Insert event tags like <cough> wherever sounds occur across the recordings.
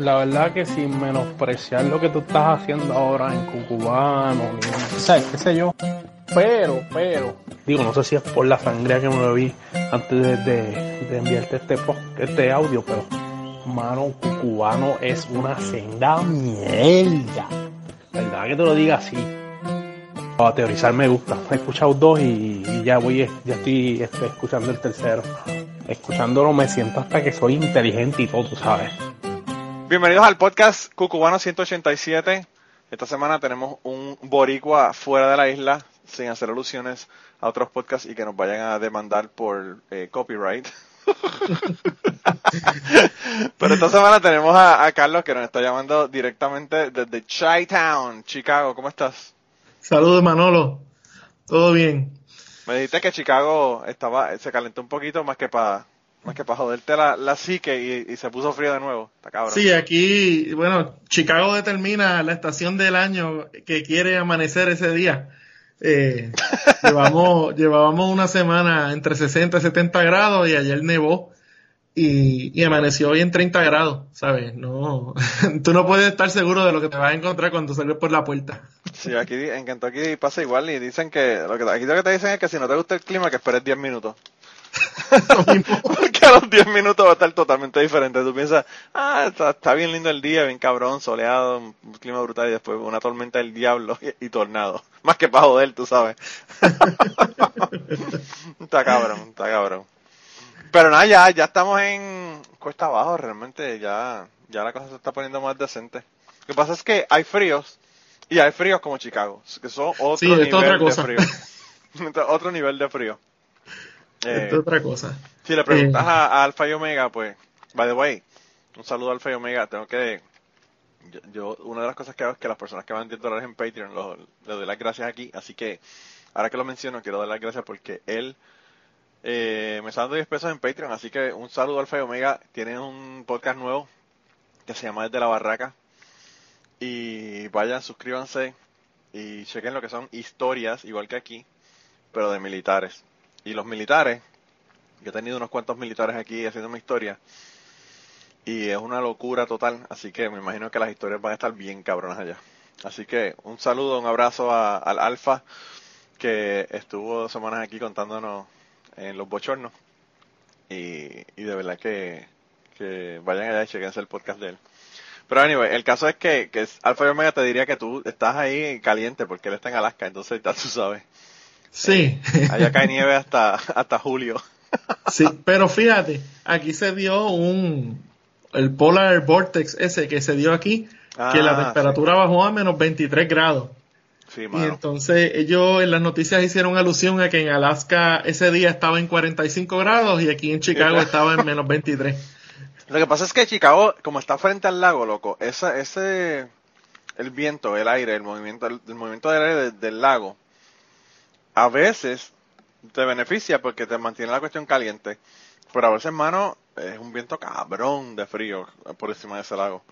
La verdad que sin menospreciar lo que tú estás haciendo ahora en Cucubano, ni, ¿sabes? ¿Qué sé yo? Pero, pero, digo, no sé si es por la sangre que me bebí antes de, de, de enviarte este, este audio, pero, mano, Cucubano es una senda mierda. ¿Verdad que te lo diga así? A teorizar me gusta. He escuchado dos y, y ya voy, ya estoy, estoy escuchando el tercero escuchándolo me siento hasta que soy inteligente y todo, sabes. Bienvenidos al podcast Cucubano 187. Esta semana tenemos un boricua fuera de la isla, sin hacer alusiones a otros podcasts y que nos vayan a demandar por eh, copyright. <laughs> Pero esta semana tenemos a, a, Carlos que nos está llamando directamente desde Chi-Town, Chicago. ¿Cómo estás? Saludos, Manolo. ¿Todo bien? Me dijiste que Chicago estaba, se calentó un poquito más que para más que para joderte la, la psique y, se puso frío de nuevo. Está cabrón. Sí, aquí, bueno, Chicago determina la estación del año que quiere amanecer ese día. Eh, <laughs> llevamos, llevábamos una semana entre 60 y 70 grados y ayer nevó y, y amaneció hoy en 30 grados, ¿sabes? No, <laughs> tú no puedes estar seguro de lo que te vas a encontrar cuando sales por la puerta. Sí, aquí en Kentucky pasa igual y dicen que, lo que aquí lo que te dicen es que si no te gusta el clima que esperes 10 minutos. <laughs> Porque a los 10 minutos va a estar totalmente diferente. Tú piensas, ah, está, está, bien lindo el día, bien cabrón, soleado, un clima brutal y después una tormenta del diablo y, <laughs> y tornado. Más que para joder, tú sabes. <laughs> está cabrón, está cabrón. Pero nada, ya, ya estamos en cuesta abajo, realmente ya, ya la cosa se está poniendo más decente. Lo que pasa es que hay fríos, y hay fríos como Chicago, que son otro sí, nivel otra cosa. de frío. otro nivel de frío. Eh, es otra cosa. Si le preguntas eh. a, a, Alfa y Omega, pues, by the way, un saludo a Alfa y Omega, tengo que... Yo, yo, una de las cosas que hago es que las personas que van 10 dólares en Patreon, lo, le doy las gracias aquí, así que, ahora que lo menciono, quiero dar las gracias porque él eh, me está dando 10 pesos en Patreon, así que un saludo a Alfa y Omega, tienen un podcast nuevo que se llama Desde la Barraca, y vayan, suscríbanse y chequen lo que son historias, igual que aquí, pero de militares. Y los militares, yo he tenido unos cuantos militares aquí haciendo mi historia, y es una locura total, así que me imagino que las historias van a estar bien cabronas allá. Así que un saludo, un abrazo a, al Alfa, que estuvo dos semanas aquí contándonos en los bochornos. Y, y de verdad que, que vayan allá y chequense el podcast de él. Pero anyway, el caso es que, que Alfa y Omega te diría que tú estás ahí caliente porque él está en Alaska, entonces ya tú sabes. Sí. Eh, allá cae nieve hasta, hasta julio. <laughs> sí, pero fíjate, aquí se dio un, el polar vortex ese que se dio aquí, ah, que la temperatura sí. bajó a menos 23 grados. Sí, y entonces ellos en las noticias hicieron alusión a que en Alaska ese día estaba en 45 grados y aquí en Chicago <laughs> estaba en menos 23. Lo que pasa es que Chicago, como está frente al lago, loco, esa, ese, el viento, el aire, el movimiento, el, el movimiento del aire de, del lago, a veces te beneficia porque te mantiene la cuestión caliente. Pero a veces, hermano, es un viento cabrón de frío por encima de ese lago.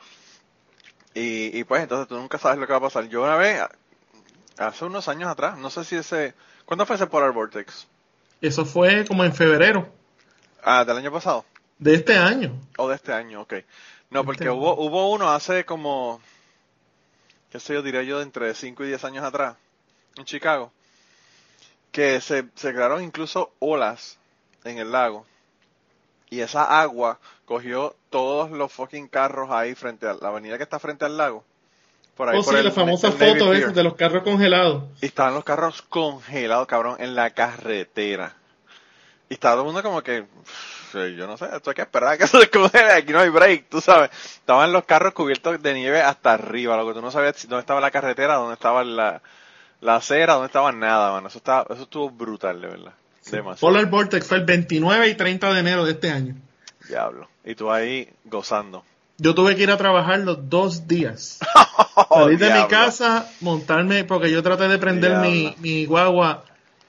Y, y pues entonces tú nunca sabes lo que va a pasar. Yo una vez, hace unos años atrás, no sé si ese... ¿Cuándo fue ese Polar Vortex? Eso fue como en febrero. Ah, del año pasado. De este año. O oh, de este año, ok. No, porque este hubo, hubo uno hace como, qué sé yo, diría yo, de entre 5 y 10 años atrás, en Chicago, que se, se crearon incluso olas en el lago. Y esa agua cogió todos los fucking carros ahí frente a la avenida que está frente al lago. Por ahí, oh, por sí, el, la famosa foto esa de los carros congelados. Y estaban los carros congelados, cabrón, en la carretera. Y estaba todo el mundo como que, yo no sé, esto hay que esperar a que <laughs> se descongele, aquí no hay break, tú sabes. Estaban los carros cubiertos de nieve hasta arriba, lo que tú no sabías dónde estaba la carretera, dónde estaba la, la acera, dónde estaba nada, mano. Eso, estaba, eso estuvo brutal, de verdad. Demasiado. Polar Vortex fue el 29 y 30 de enero de este año. Diablo. Y tú ahí gozando. Yo tuve que ir a trabajar los dos días. <laughs> oh, Salir de diablo. mi casa, montarme, porque yo traté de prender mi, mi, guagua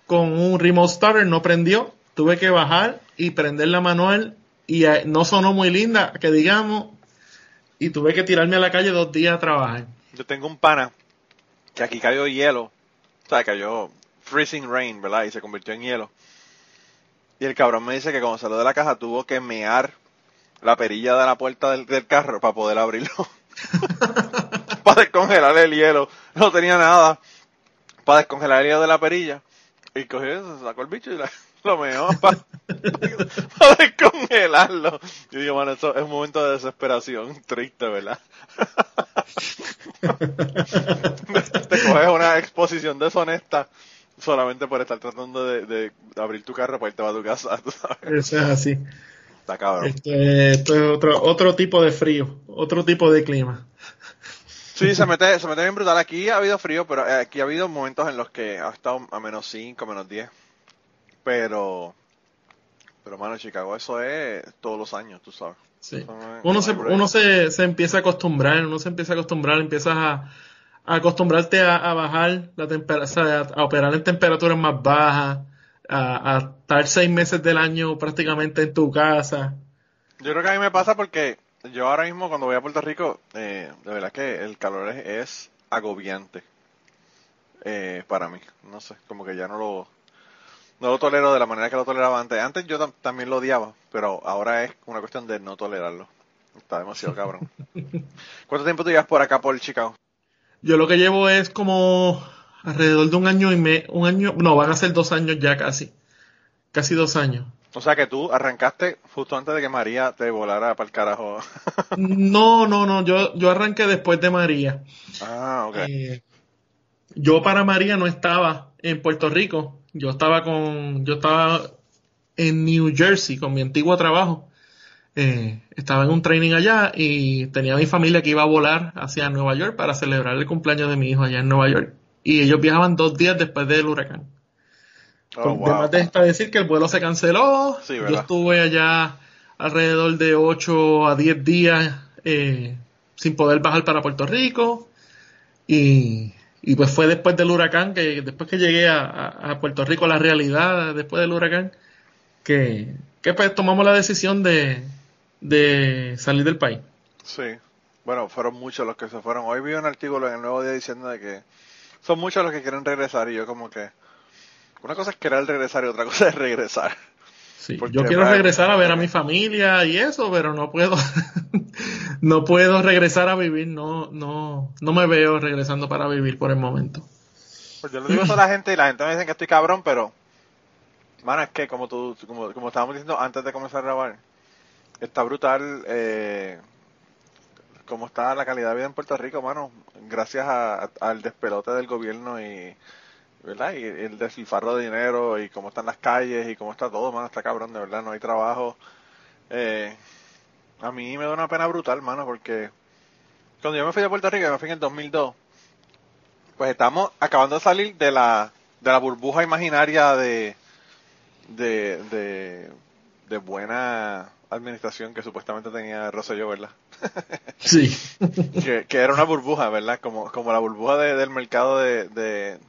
con un remote starter, no prendió. Tuve que bajar y prender la manual y no sonó muy linda, que digamos, y tuve que tirarme a la calle dos días a trabajar. Yo tengo un pana que aquí cayó hielo, o sea, cayó freezing rain, ¿verdad? Y se convirtió en hielo. Y el cabrón me dice que cuando salió de la caja tuvo que mear la perilla de la puerta del, carro para poder abrirlo. <laughs> para descongelar el hielo. No tenía nada para descongelar el hielo de la perilla. Y cogió sacó el bicho y la, lo mejor para, <laughs> para descongelarlo. Y digo, bueno, eso es un momento de desesperación <laughs> triste, ¿verdad? <laughs> Te coges una exposición deshonesta solamente por estar tratando de, de abrir tu carro para irte a tu casa, ¿tú sabes? Eso es así. Está cabrón. Este, esto es otro, otro tipo de frío, otro tipo de clima. Sí, se mete, se mete bien brutal. Aquí ha habido frío, pero eh, aquí ha habido momentos en los que ha estado a menos 5, menos 10. Pero, pero mano, Chicago, eso es todos los años, tú sabes. Sí. No Uno, no se, uno se, se empieza a acostumbrar, uno se empieza a acostumbrar, empiezas a, a acostumbrarte a, a bajar la temperatura, a, operar en temperaturas más bajas, a, a estar seis meses del año prácticamente en tu casa. Yo creo que a mí me pasa porque yo ahora mismo cuando voy a Puerto Rico, eh, de verdad que el calor es, es agobiante eh, para mí. No sé, como que ya no lo, no lo tolero de la manera que lo toleraba antes. Antes yo tam- también lo odiaba, pero ahora es una cuestión de no tolerarlo. Está demasiado cabrón. <laughs> ¿Cuánto tiempo tú llevas por acá por Chicago? Yo lo que llevo es como alrededor de un año y me, un año, no, van a ser dos años ya casi, casi dos años. O sea que tú arrancaste justo antes de que María te volara para el carajo. <laughs> No, no, no, yo, yo arranqué después de María. ah, ok. Eh, yo para María no estaba en Puerto Rico. Yo estaba con, yo estaba en New Jersey con mi antiguo trabajo. Eh, estaba en un training allá y tenía mi familia que iba a volar hacia Nueva York para celebrar el cumpleaños de mi hijo allá en Nueva York. Y ellos viajaban dos días después del huracán. Oh, Con- wow. Además de esta decir que el vuelo se canceló. Sí, Yo estuve allá alrededor de 8 a 10 días eh, sin poder bajar para Puerto Rico. Y, y pues fue después del huracán, que después que llegué a, Puerto Rico, la realidad después del huracán, que, que pues tomamos la decisión de, de salir del país. Sí. Bueno, fueron muchos los que se fueron. Hoy vi un artículo en el Nuevo Día diciendo de que son muchos los que quieren regresar y yo como que una cosa es querer regresar y otra cosa es regresar. Sí, yo quiero regresar a ver a mi familia y eso, pero no puedo, <laughs> no puedo regresar a vivir, no, no, no me veo regresando para vivir por el momento. Pues yo le digo eso a la gente y la gente me dice que estoy cabrón, pero mano, es que como tú como, como estábamos diciendo antes de comenzar a grabar, está brutal eh, cómo está la calidad de vida en Puerto Rico, mano, gracias a- a- al despelote del gobierno y ¿verdad? Y el despilfarro de dinero y cómo están las calles y cómo está todo, mano, está cabrón, de verdad, no hay trabajo. Eh, a mí me da una pena brutal, mano, porque cuando yo me fui de Puerto Rico, yo me fui en el 2002, pues estamos acabando de salir de la, de la burbuja imaginaria de, de, de, de buena administración que supuestamente tenía Rosselló, ¿verdad? Sí. <laughs> que, que era una burbuja, ¿verdad? Como, como la burbuja de- del mercado de, de,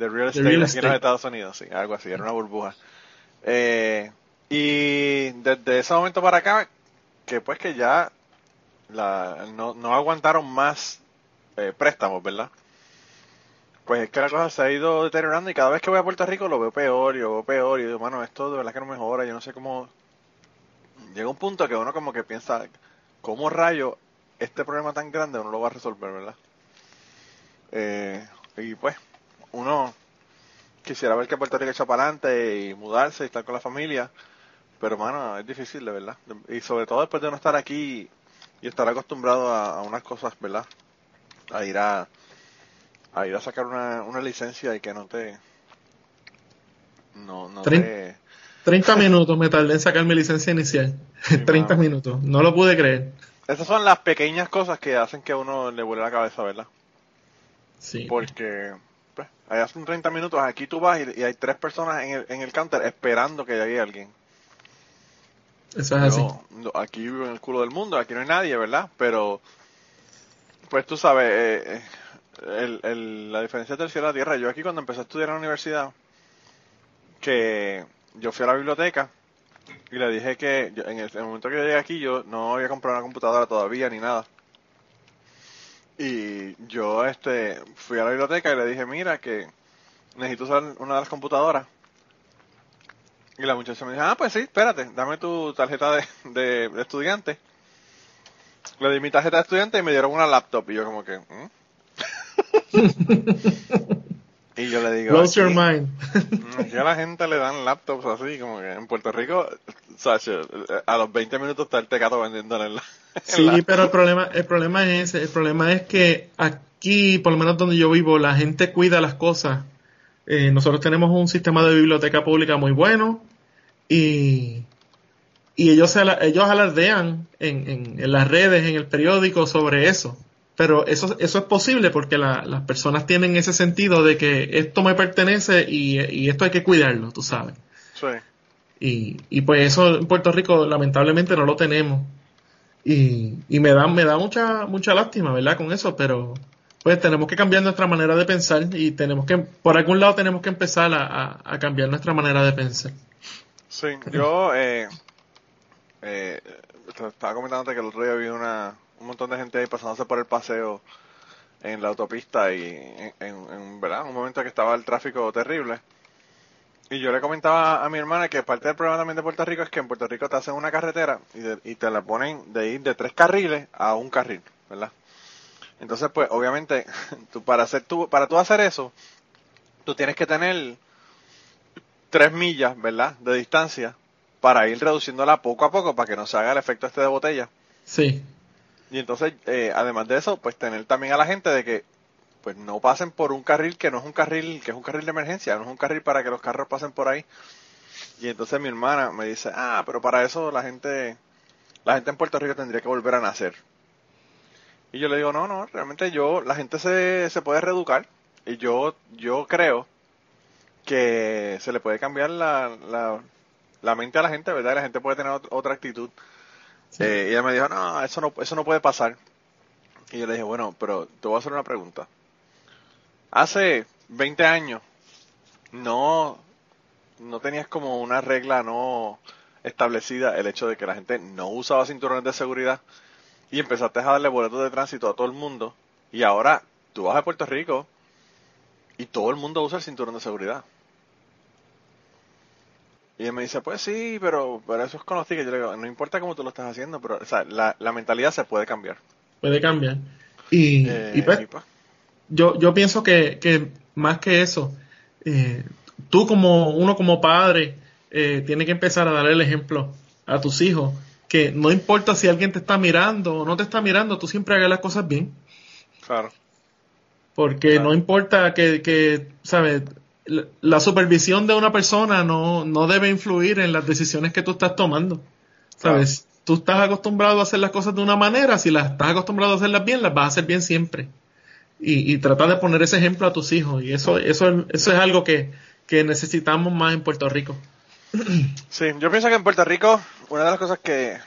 de real estate real aquí en los. Estados Unidos, sí, algo así, era una burbuja. Eh, y desde ese momento para acá, que pues que ya la, no, no aguantaron más eh, préstamos, ¿verdad? Pues es que la cosa se ha ido deteriorando y cada vez que voy a Puerto Rico lo veo peor, y lo veo peor, y digo, mano, esto de verdad que no mejora, yo no sé cómo... Llega un punto que uno como que piensa, ¿cómo rayo este problema tan grande uno lo va a resolver, verdad? Eh, y pues, uno quisiera ver que Puerto Rico echa para adelante y mudarse y estar con la familia, pero mano, es difícil, de verdad. Y sobre todo después de no estar aquí y estar acostumbrado a, a unas cosas, ¿verdad? A ir a, a ir a sacar una, una licencia y que no te... No, no te... 30 minutos me tardé en sacar mi licencia inicial. 30 <laughs> mano. minutos. No lo pude creer. Esas son las pequeñas cosas que hacen que a uno le vuele la cabeza, ¿verdad? Sí. Porque pues, allá son 30 minutos, aquí tú vas y, y hay tres personas en el, en el counter esperando que llegue alguien. Eso es así. Yo, aquí vivo en el culo del mundo, aquí no hay nadie, ¿verdad? Pero, pues tú sabes, eh, eh, el, el- la diferencia del cielo a la tierra. Yo aquí cuando empecé a estudiar en la universidad, que yo fui a la biblioteca y le dije que yo- en el, en el momento que yo llegué aquí yo no había comprado una computadora todavía ni nada. Y yo este fui a la biblioteca y le dije, mira que necesito usar una de las computadoras. Y la muchacha me dijo, ah, pues sí, espérate, dame tu tarjeta de, de, estudiante. Le di mi tarjeta de estudiante y me dieron una laptop. Y yo como que... ¿mm? <laughs> y yo le digo... Close your "Aquí- mind. Aquí a la gente le dan laptops así, como que en Puerto Rico, a los 20 minutos está el tecato vendiéndole en la... en Sí, la- pero el problema, el problema es ese. El problema es que aquí, por lo menos donde yo vivo, la gente cuida las cosas. Eh, nosotros tenemos un sistema de biblioteca pública muy bueno y, y ellos, se ellos alardean en, en, en las redes, en el periódico sobre eso. Pero eso, eso es posible porque la- las personas tienen ese sentido de que esto me pertenece y, y esto hay que cuidarlo, tú sabes. Sí. Y, y pues eso en Puerto Rico lamentablemente no lo tenemos. Y, y me da, me da mucha, mucha lástima, ¿verdad? Con eso, pero pues tenemos que cambiar nuestra manera de pensar y tenemos que, por algún lado tenemos que empezar a, a- a cambiar nuestra manera de pensar. Sí, yo eh, eh, estaba comentándote que el otro día vi una, un montón de gente ahí pasándose por el paseo en la autopista y en, en- en, ¿verdad? un momento que estaba el tráfico terrible. Y yo le comentaba a mi hermana que parte del problema también de Puerto Rico es que en Puerto Rico te hacen una carretera y, de- y te la ponen de ir de tres carriles a un carril, ¿verdad? Entonces, pues, obviamente, <laughs> tú, para hacer tú, para tú hacer eso, tú tienes que tener tres millas, ¿verdad? De distancia para ir reduciéndola poco a poco para que no se haga el efecto este de botella. Sí, Y entonces, eh, además de eso, pues tener también a la gente de que pues no pasen por un carril que no es un carril, que es un carril de emergencia, no es un carril para que los carros pasen por ahí. Y entonces mi hermana me dice, ah, pero para eso la gente, la gente en Puerto Rico tendría que volver a nacer. Y yo le digo, no, no, realmente yo, la gente se, se puede reeducar. Y yo, yo creo que se le puede cambiar la, la, la mente a la gente, ¿verdad? Y la gente puede tener ot- otra actitud. Sí. Eh, ella me dijo, no, eso no, eso no puede pasar. Y yo le dije, bueno, pero te voy a hacer una pregunta. Hace 20 años, no, no tenías como una regla no establecida el hecho de que la gente no usaba cinturones de seguridad y empezaste a darle boletos de tránsito a todo el mundo y ahora tú vas a Puerto Rico y todo el mundo usa el cinturón de seguridad. Y él me dice, pues sí, pero, pero eso es conocido. Y yo le digo, no importa cómo tú lo estás haciendo, pero o sea, la, la mentalidad se puede cambiar. puede cambiar. Y, Eh, y pues, y pues, yo, yo pienso que, que más que eso, eh, tú como uno como padre eh, tiene que empezar a darle el ejemplo a tus hijos que no importa si alguien te está mirando o no te está mirando, tú siempre hagas las cosas bien, claro. porque Claro. no importa que, que sabes, la, supervisión de una persona no, no debe influir en las decisiones que tú estás tomando, sabes. Tú estás acostumbrado a hacer las cosas de una manera, si las estás acostumbrado a hacerlas bien, las vas a hacer bien siempre y, y tratar de poner ese ejemplo a tus hijos. Y eso, eso, es- eso es algo que, que necesitamos más en Puerto Rico. Sí, yo pienso que en Puerto Rico una de las cosas que,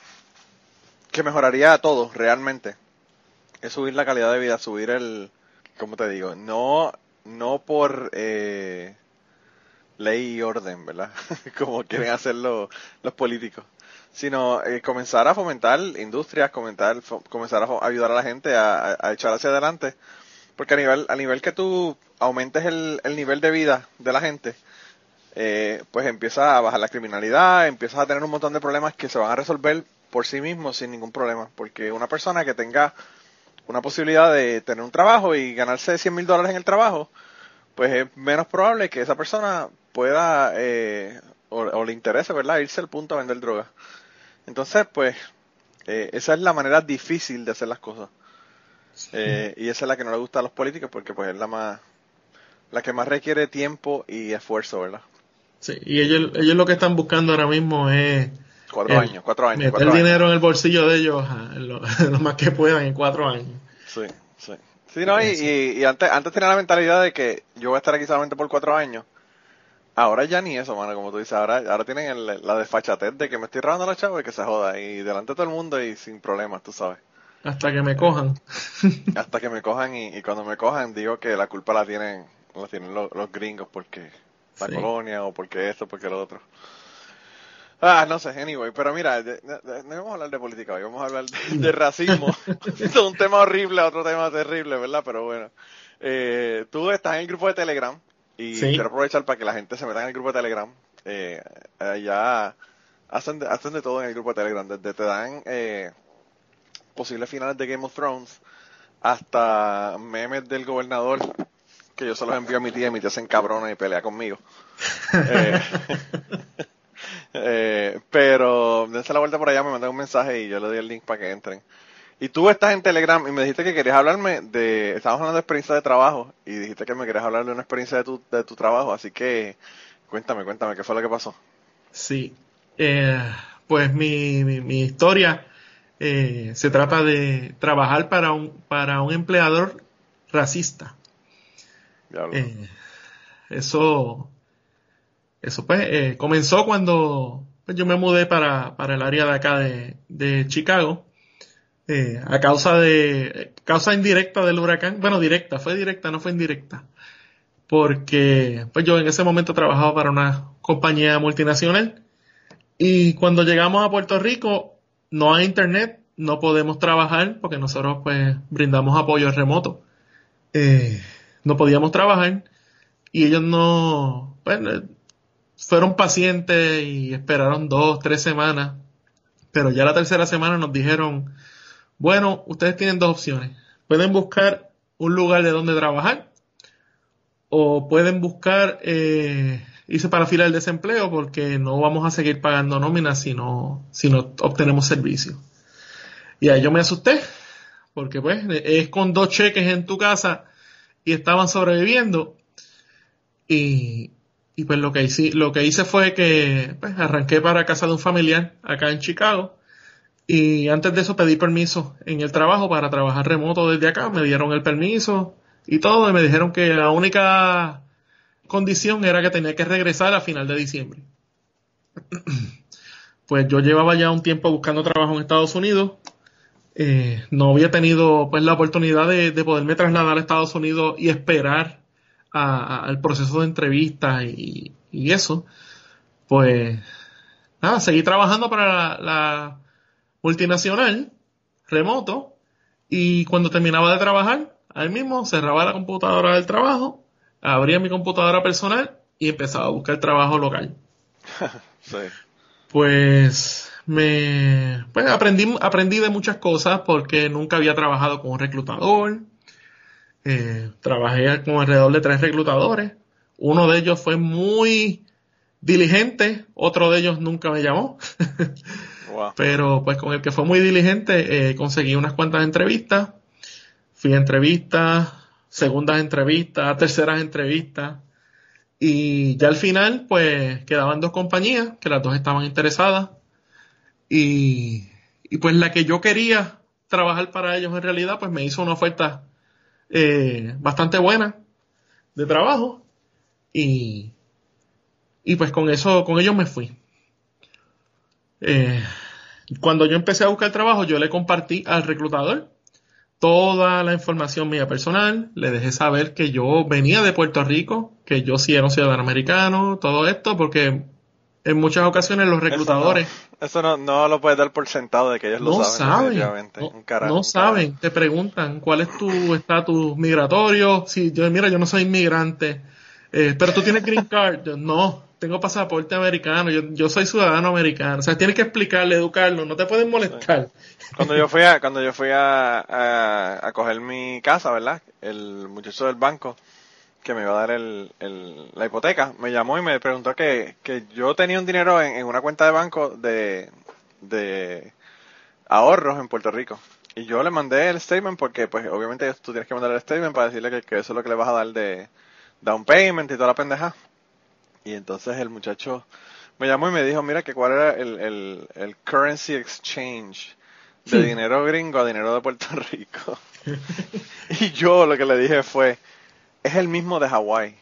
que mejoraría a todos realmente es subir la calidad de vida, subir el, ¿cómo te digo? No, no por eh, ley y orden, ¿verdad? <laughs> Como quieren hacerlo los políticos, sino eh, comenzar a fomentar industrias, comenzar a ayudar a la gente a, a- a echar hacia adelante, porque a nivel, a nivel que tú aumentes el, el nivel de vida de la gente, eh, pues empieza a bajar la criminalidad, empiezas a tener un montón de problemas que se van a resolver por sí mismos sin ningún problema. Porque una persona que tenga una posibilidad de tener un trabajo y ganarse 100 mil dólares en el trabajo, pues es menos probable que esa persona pueda eh, o, o le interese, ¿verdad?, irse al punto a vender drogas. Entonces, pues, eh, esa es la manera difícil de hacer las cosas. Eh, y esa es la que no le gusta a los políticos porque pues es la más la que más requiere tiempo y esfuerzo, ¿verdad? Sí, y ellos, ellos lo que están buscando ahora mismo es Cuatro el- años, cuatro años, meter cuatro años. dinero en el bolsillo de ellos a- lo, <laughs> lo más que puedan en cuatro años. Sí, sí. Sí, no, y, y, y antes, antes tenía la mentalidad de que yo voy a estar aquí solamente por cuatro años. Ahora ya ni eso, mano, como tú dices. Ahora, ahora tienen el- la desfachatez de que me estoy robando a los chavos y que se joda. Y delante de todo el mundo y sin problemas, tú sabes. Hasta que me cojan. <laughs> Hasta que me cojan y, y cuando me cojan digo que la culpa la tienen, la tienen los, los gringos porque la Sí. colonia o porque esto, porque lo otro. Ah, no sé, anyway, pero mira, de- de- de- no vamos a hablar de política hoy, vamos a hablar de, racismo. <laughs> Es un tema horrible, otro tema terrible, ¿verdad? Pero bueno, eh, tú estás en el grupo de Telegram y Sí. quiero aprovechar para que la gente se meta en el grupo de Telegram. eh, allá hacen de, hacen de todo en el grupo de Telegram. Desde te dan eh, posibles finales de Game of Thrones hasta memes del gobernador que yo se los envío a mi tía y mi tía se encabrona y pelea conmigo. <laughs> eh, eh, pero dense la vuelta por allá, me mandan un mensaje y yo le doy el link para que entren. Y tú estás en Telegram y me dijiste que querías hablarme de, estábamos hablando de experiencia de trabajo y dijiste que me querías hablar de una experiencia de tu, de tu trabajo, así que cuéntame, cuéntame, ¿qué fue lo que pasó? Sí, eh, pues mi, mi, mi historia eh, se trata de trabajar para un, para un empleador racista. Eh, eso, eso pues eh, comenzó cuando pues, yo me mudé para, para el área de acá de, de Chicago. Eh, a causa de causa indirecta del huracán, bueno directa, fue directa, no fue indirecta, porque pues yo en ese momento trabajaba para una compañía multinacional y cuando llegamos a Puerto Rico no hay internet, no podemos trabajar porque nosotros pues brindamos apoyo remoto. Eh, no podíamos trabajar y ellos no, bueno, fueron pacientes y esperaron dos, tres semanas, pero ya la tercera semana nos dijeron, bueno, ustedes tienen dos opciones. Pueden buscar un lugar de donde trabajar o pueden buscar eh, irse para la fila del desempleo porque no vamos a seguir pagando nóminas si no, si no obtenemos servicio. Y ahí yo me asusté porque pues es con dos cheques en tu casa y estaban sobreviviendo. Y, y pues lo que hice, lo que hice fue que pues, arranqué para casa de un familiar acá en Chicago. Y antes de eso pedí permiso en el trabajo para trabajar remoto desde acá. Me dieron el permiso y todo. Y me dijeron que la única condición era que tenía que regresar a final de diciembre. <clears throat> Pues yo llevaba ya un tiempo buscando trabajo en Estados Unidos eh, no había tenido pues la oportunidad de, poderme trasladar a Estados Unidos y esperar al proceso de entrevista y, eso, pues nada, seguí trabajando para la, multinacional remoto y cuando terminaba de trabajar, ahí mismo cerraba la computadora del trabajo, abría mi computadora personal y empezaba a buscar trabajo local. <laughs> Pues me pues aprendí, aprendí de muchas cosas porque nunca había trabajado con un reclutador. Eh, trabajé con alrededor de tres reclutadores. Uno de ellos fue muy diligente, otro de ellos nunca me llamó. <laughs> Pero pues con el que fue muy diligente eh, conseguí unas cuantas entrevistas. Fui a entrevistas, segundas entrevistas, terceras entrevistas. Y ya al final pues quedaban dos compañías que las dos estaban interesadas y, pues la que yo quería trabajar para ellos en realidad, pues me hizo una oferta eh, bastante buena de trabajo y, y pues con eso, con ellos me fui. Eh, cuando yo empecé a buscar trabajo, yo le compartí al reclutador toda la información mía personal, le dejé saber que yo venía de Puerto Rico, que yo sí era un ciudadano americano, todo esto, porque en muchas ocasiones los reclutadores... Eso no, no, lo puedes dar por sentado de que ellos no lo saben. no, saben, te preguntan cuál es tu estatus migratorio. Si yo, mira, yo no soy inmigrante, eh, pero tú tienes green card. no, tengo pasaporte americano, yo, yo soy ciudadano americano. O sea, tienes que explicarle, educarlo, no te pueden molestar. Cuando yo fui a, cuando yo fui a, a, a coger mi casa, ¿verdad? El muchacho del banco que me iba a dar el, el, la hipoteca, me llamó y me preguntó que, que yo tenía un dinero en, una cuenta de banco de, de ahorros en Puerto Rico. Y yo le mandé el statement porque, pues, obviamente tú tienes que mandar el statement para decirle que, eso es lo que le vas a dar de down payment y toda la pendeja. Y entonces el muchacho me llamó y me dijo, mira, que cuál era el, el, el currency exchange de dinero gringo a dinero de Puerto <laughs> Rico. <laughs> y yo lo que le dije fue, es el mismo de Hawái.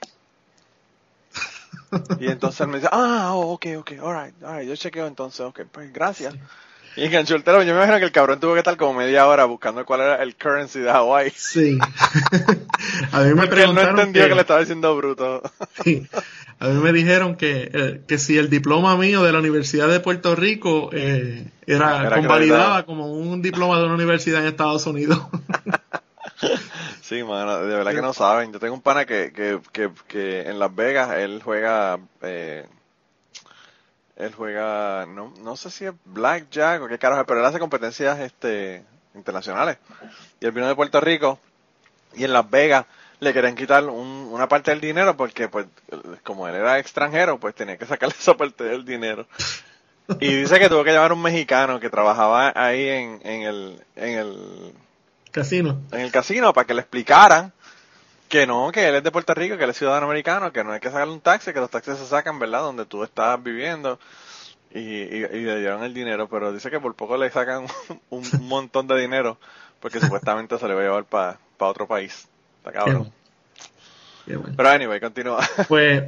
Y entonces él me dice, ah, oh, ok, ok, alright, alright, yo chequeo entonces, ok, pues gracias. Y enganchó el teléfono. Yo me imagino que el cabrón tuvo que estar como media hora buscando cuál era el currency de Hawái. Sí. <laughs> a mí me preguntaron. no entendió que, le estaba diciendo bruto. <laughs> sí. A mí me dijeron que, eh, que si el diploma mío de la Universidad de Puerto Rico eh, era, era convalidaba como un diploma de una universidad en Estados Unidos. <laughs> Sí, mano, de verdad que no saben. Yo tengo un pana que, que, que, que en Las Vegas él juega eh, él juega, no, no sé si es Blackjack o qué carajo, pero él hace competencias este, internacionales. Y él vino de Puerto Rico y en Las Vegas le querían quitar una parte del dinero porque, pues, como él era extranjero, pues tenía que sacarle <laughs> esa parte del dinero. Y dice que tuvo que llamar a un mexicano que trabajaba ahí en, en el, en el casino. En el casino para que le explicaran que no, que él es de Puerto Rico, que él es ciudadano americano, que no hay que sacarle un taxi, que los taxis se sacan, ¿verdad? Donde tú estás viviendo. Y, y, le dieron el dinero, pero dice que por poco le sacan <laughs> un, montón de dinero porque <laughs> supuestamente se le va a llevar para otro país. Está cabrón. Pero anyway, continúa. <laughs> Pues,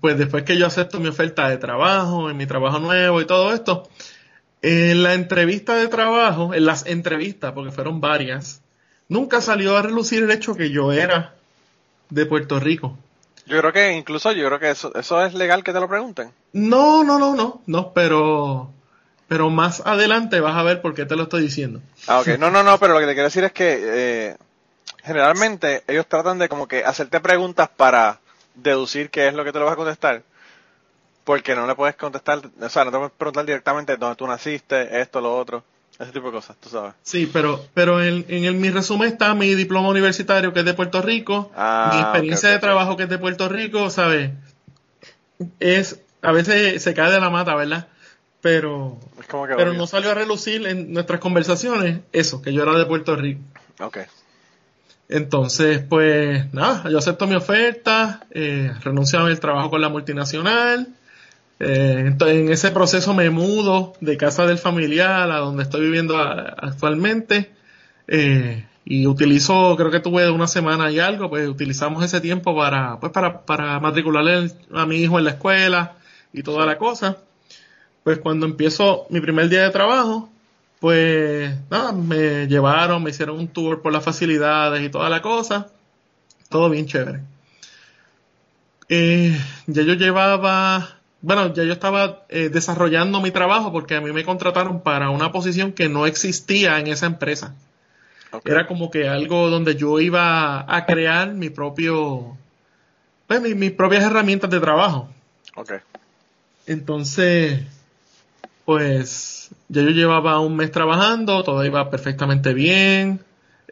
pues después que yo acepto mi oferta de trabajo, en mi trabajo nuevo y todo esto, en la entrevista de trabajo, en las entrevistas, porque fueron varias, nunca salió a relucir el hecho que yo era de Puerto Rico. Yo creo que incluso yo creo que eso, eso es legal que te lo pregunten. No, no, no, no, no, pero pero más adelante vas a ver por qué te lo estoy diciendo. Ah, ok. No, no, no, pero lo que te quiero decir es que eh, generalmente ellos tratan de como que hacerte preguntas para deducir qué es lo que te lo vas a contestar. Porque no le puedes contestar, o sea, no te puedes preguntar directamente dónde tú naciste, esto, lo otro, ese tipo de cosas, tú sabes. Sí, pero, pero en, en mi resumen está mi diploma universitario que es de Puerto Rico, ah, mi experiencia de trabajo que es de Puerto Rico, ¿sabes? Es, a veces se cae de la mata, ¿verdad? Pero, pero no salió a relucir en nuestras conversaciones eso, que yo era de Puerto Rico. Ok. Entonces, pues nada, yo acepto mi oferta, eh, renuncio al trabajo con la multinacional. Eh, en ese proceso me mudo de casa del familiar a donde estoy viviendo actualmente. Eh, y utilizo, creo que tuve una semana y algo, pues utilizamos ese tiempo para, pues para, para matricularle a mi hijo en la escuela y toda la cosa. Pues cuando empiezo mi primer día de trabajo, pues nada, me llevaron, me hicieron un tour por las facilidades y toda la cosa. Todo bien chévere. Eh, ya yo llevaba, bueno, ya yo estaba eh, desarrollando mi trabajo porque a mí me contrataron para una posición que no existía en esa empresa. Era como que algo donde yo iba a crear mi propio, pues mis propias herramientas de trabajo. Okay. Entonces, pues ya yo llevaba un mes trabajando, todo iba perfectamente bien.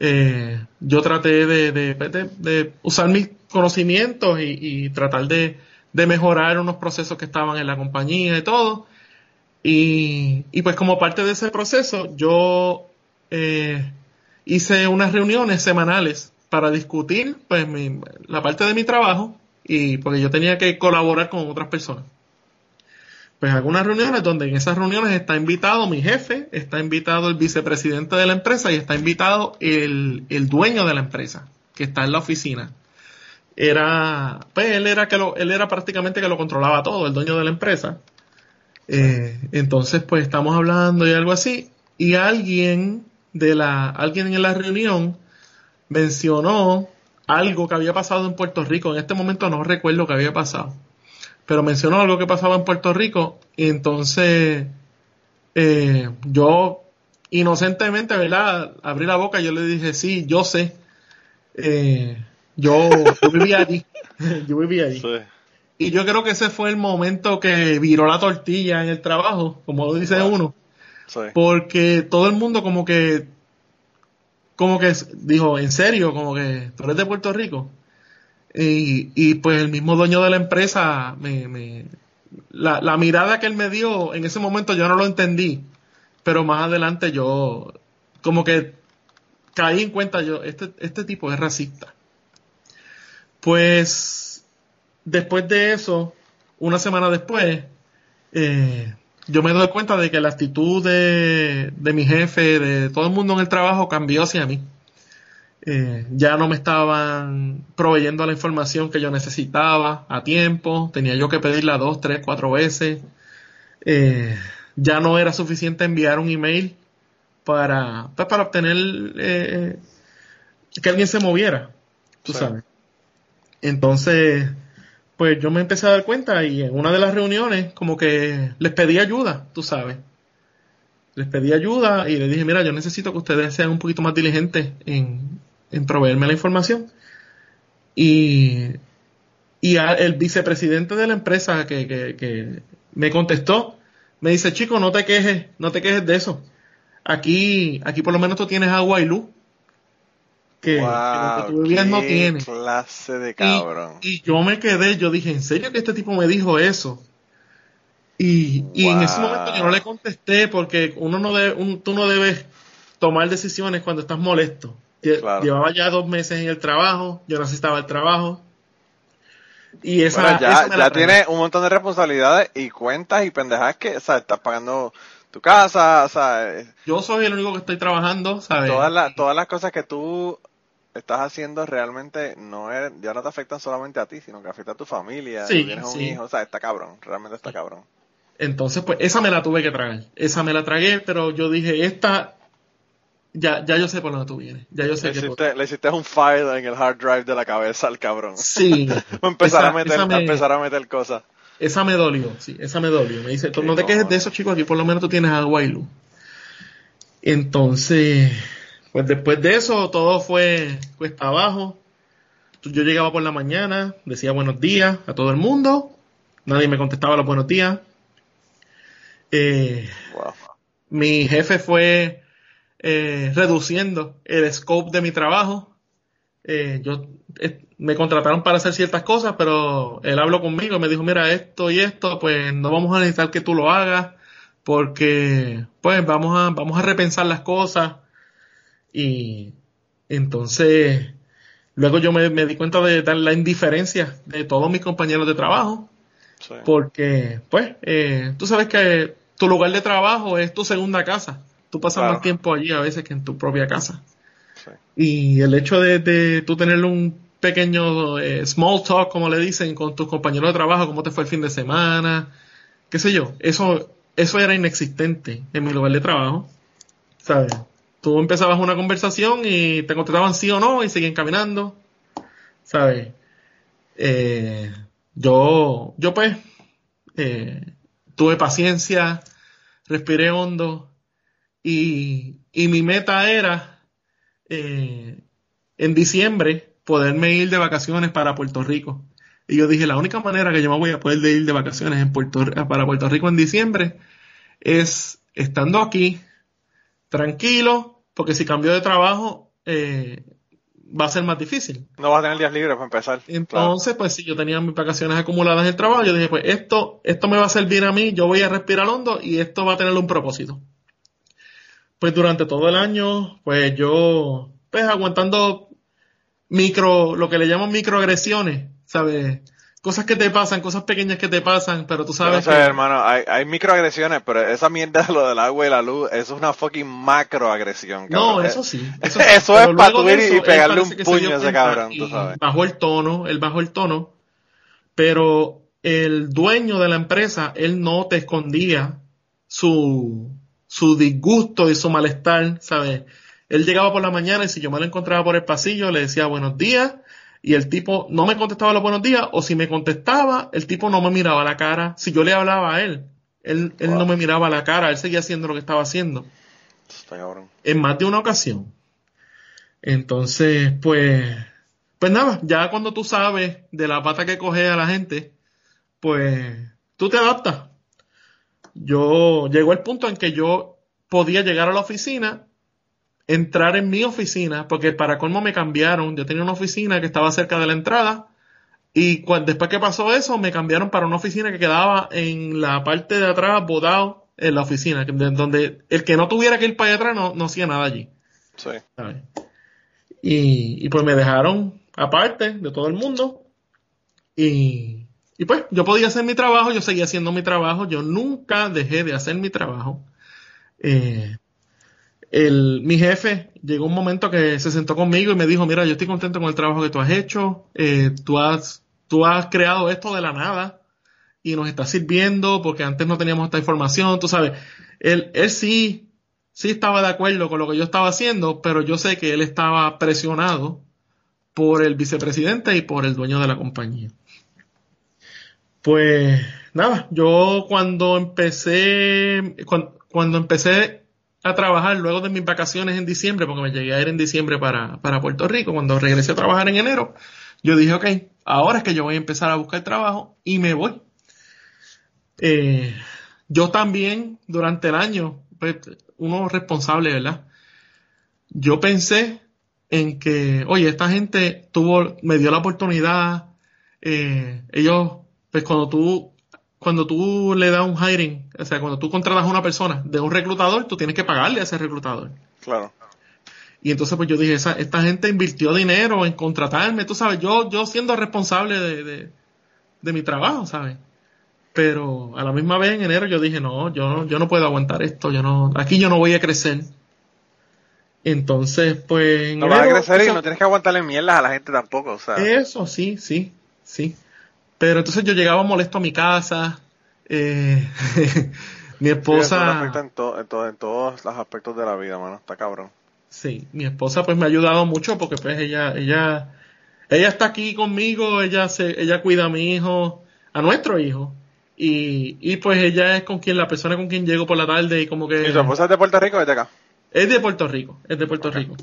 Eh, yo traté pues, de, usar mis conocimientos y, tratar de, mejorar unos procesos que estaban en la compañía y todo. Y, pues como parte de ese proceso, yo eh, hice unas reuniones semanales para discutir pues la parte de mi trabajo y porque yo tenía que colaborar con otras personas pues algunas reuniones donde en esas reuniones está invitado mi jefe, está invitado el vicepresidente de la empresa y está invitado el, dueño de la empresa, que está en la oficina. Era, pues él era que lo, él era prácticamente que lo controlaba todo, el dueño de la empresa. Eh, entonces, pues estamos hablando y algo así, y alguien de la, alguien en la reunión mencionó algo que había pasado en Puerto Rico. En este momento no recuerdo que había pasado pero mencionó algo que pasaba en Puerto Rico y entonces eh, yo inocentemente, ¿verdad? Abrí la boca y yo le dije, sí, yo sé. Eh, yo, vivía allí. <laughs> yo vivía allí. Y yo creo que ese fue el momento que viró la tortilla en el trabajo, como dice uno. Porque todo el mundo como que, como que dijo, en serio, como que tú eres de Puerto Rico. Y, y pues el mismo dueño de la empresa, me, me, la, la mirada que él me dio en ese momento yo no lo entendí, pero más adelante yo como que caí en cuenta yo, este, este tipo es racista. Pues después de eso, una semana después, eh, yo me doy cuenta de que la actitud de, de mi jefe, de todo el mundo en el trabajo cambió hacia mí. Eh, ya no me estaban proveyendo la información que yo necesitaba a tiempo, tenía yo que pedirla dos, tres, cuatro veces. Eh, ya no era suficiente enviar un email para, pues, para obtener eh, que alguien se moviera, tú sabes. Entonces, pues yo me empecé a dar cuenta y en una de las reuniones como que les pedí ayuda, tú sabes. Les pedí ayuda y les dije, mira, yo necesito que ustedes sean un poquito más diligentes en, en proveerme la información. Y, y el vicepresidente de la empresa que, que, me contestó, me dice, chico, no te quejes, no te quejes de eso. Aquí, aquí por lo menos tú tienes agua y luz. Que, wow, que tú vivías no tiene. clase de cabrón. Y, y, yo me quedé, yo dije, ¿en serio que este tipo me dijo eso? Y, wow. y en ese momento yo no le contesté porque uno no debe, un, tú no debes tomar decisiones cuando estás molesto. Claro. Llevaba ya dos meses en el trabajo, yo necesitaba el trabajo. Y esa, bueno, ya, esa ya tiene un montón de responsabilidades y cuentas y pendejadas que, o sea, estás pagando tu casa, o sea, yo soy el único que estoy trabajando, ¿sabes? Todas, la, todas las cosas que tú estás haciendo realmente no es, ya no te afectan solamente a ti, sino que afecta a tu familia, sí, tienes un sí. hijo, o sea, está cabrón, realmente está cabrón. Entonces, pues esa me la tuve que tragar, esa me la tragué, pero yo dije, esta ya, ya yo sé por dónde tú vienes. Ya yo sé le, que hiciste, le hiciste un file en el hard drive de la cabeza al cabrón. Sí. <laughs> empezar, esa, a meter, me, empezar a meter cosas. Esa me dolió, sí, esa me dolió. Me dice, no te quejes de eso, chicos, aquí por lo menos tú tienes agua y luz. Entonces, pues después de eso, todo fue cuesta abajo. Yo llegaba por la mañana, decía buenos días a todo el mundo. Nadie me contestaba los buenos días. Eh, wow. Mi jefe fue eh, reduciendo el scope de mi trabajo. Eh, yo me contrataron para hacer ciertas cosas, pero él habló conmigo y me dijo, mira, esto y esto, pues no vamos a necesitar que tú lo hagas, porque pues vamos a, vamos a repensar las cosas. Y entonces, luego yo me, me di cuenta de, de, la indiferencia de todos mis compañeros de trabajo, Sí. porque pues eh, tú sabes que tu lugar de trabajo es tu segunda casa. Tú pasas Claro. más tiempo allí a veces que en tu propia casa. Sí. Y el hecho de, de tú tener un pequeño eh, small talk, como le dicen, con tus compañeros de trabajo, cómo te fue el fin de semana, qué sé yo, eso, eso era inexistente en mi lugar de trabajo. ¿Sabes? Tú empezabas una conversación y te contestaban sí o no y seguían caminando. ¿Sabes? Eh, yo, yo pues, eh, tuve paciencia, respiré hondo y, y mi meta era eh, en diciembre poderme ir de vacaciones para Puerto Rico. Y yo dije, la única manera que yo me voy a poder de ir de vacaciones en Puerto, para Puerto Rico en diciembre es estando aquí, tranquilo, porque si cambio de trabajo eh, va a ser más difícil. No vas a tener días libres para empezar. Entonces, pues si yo tenía mis vacaciones acumuladas en el trabajo, yo dije, pues esto, esto me va a servir a mí, yo voy a respirar hondo y esto va a tener un propósito. Pues durante todo el año, pues yo, pues aguantando micro, lo que le llaman microagresiones, ¿sabes? Cosas que te pasan, cosas pequeñas que te pasan, pero tú sabes no sé, que... hermano, hay, hay microagresiones, pero esa mierda de lo del agua y la luz, eso es una fucking macroagresión, No, cabrón. eso sí. <laughs> Eso, sí. eso Pero es para ir eso, y pegarle un puño a ese cabrón, tú sabes. Bajó el tono, él bajó el tono, pero el dueño de la empresa, él no te escondía su, su disgusto y su malestar, ¿sabes? Él llegaba por la mañana y si yo me lo encontraba por el pasillo, le decía buenos días y el tipo no me contestaba los buenos días o si me contestaba, el tipo no me miraba la cara. Si yo le hablaba a él, él, él Wow. no me miraba la cara, él seguía haciendo lo que estaba haciendo en más de una ocasión. Entonces, pues, pues nada, ya cuando tú sabes de la pata que coge a la gente, pues tú te adaptas. Yo llegó el punto en que yo podía llegar a la oficina, entrar en mi oficina, porque para colmo me cambiaron. Yo tenía una oficina que estaba cerca de la entrada y cuan- después que pasó eso me cambiaron para una oficina que quedaba en la parte de atrás, bodado en la oficina, donde el que no tuviera que ir para allá atrás no, no hacía nada allí. Sí. Y, y pues me dejaron aparte de todo el mundo. Y, y pues yo podía hacer mi trabajo, yo seguía haciendo mi trabajo, yo nunca dejé de hacer mi trabajo. Eh, el, mi jefe llegó un momento que se sentó conmigo y me dijo, mira, yo estoy contento con el trabajo que tú has hecho, eh, tú has, tú has creado esto de la nada y nos está sirviendo porque antes no teníamos esta información, tú sabes, él, él sí, sí estaba de acuerdo con lo que yo estaba haciendo, pero yo sé que él estaba presionado por el vicepresidente y por el dueño de la compañía. Pues nada, yo cuando empecé, cuando, cuando empecé a trabajar luego de mis vacaciones en diciembre, porque me llegué a ir en diciembre para, para Puerto Rico, cuando regresé a trabajar en enero, yo dije, ok, ahora es que yo voy a empezar a buscar trabajo y me voy. eh, yo también durante el año, pues, uno responsable, ¿verdad? Yo pensé en que, oye, esta gente tuvo, me dio la oportunidad, eh, ellos, pues cuando tú, cuando tú le das un hiring, o sea, cuando tú contratas a una persona de un reclutador, tú tienes que pagarle a ese reclutador. Claro. Y entonces pues yo dije, esa, esta gente invirtió dinero en contratarme, tú sabes, yo, yo siendo responsable de, de, de mi trabajo, ¿sabes? Pero a la misma vez en enero yo dije, no, yo, yo no puedo aguantar esto, yo no, aquí yo no voy a crecer. Entonces, pues... en No vas a enero, crecer y no tienes que aguantarle mierdas a la gente tampoco, o sea. Eso, sí, sí, sí. Pero entonces yo llegaba molesto a mi casa, eh, <laughs> mi sí, eso esposa... afecta en, to- en to- en todos los aspectos de la vida, mano. Está cabrón. Sí, mi esposa pues me ha ayudado mucho porque pues ella, ella, ella está aquí conmigo, ella se, ella cuida a mi hijo, a nuestro hijo. Y, y pues ella es con quien, la persona con quien llego por la tarde y como que ¿Y tu esposa es de Puerto Rico o es de acá? es de Puerto Rico, es de Puerto. Rico.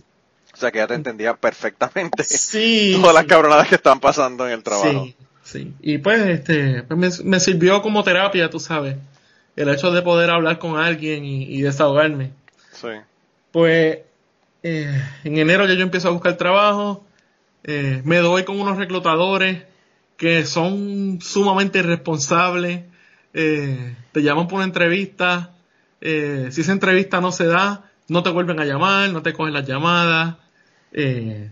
O sea que ya te entendía perfectamente Sí. <laughs> todas las sí. cabronadas que están pasando en el trabajo. Sí, sí. Y pues, este, pues me, me sirvió como terapia, tú sabes. El hecho de poder hablar con alguien y, y desahogarme. Sí. Pues, eh, en enero ya yo empiezo a buscar trabajo. eh, me doy con unos reclutadores que son sumamente irresponsables. eh, te llaman por una entrevista. eh, si esa entrevista no se da, no te vuelven a llamar, no te cogen las llamadas. eh.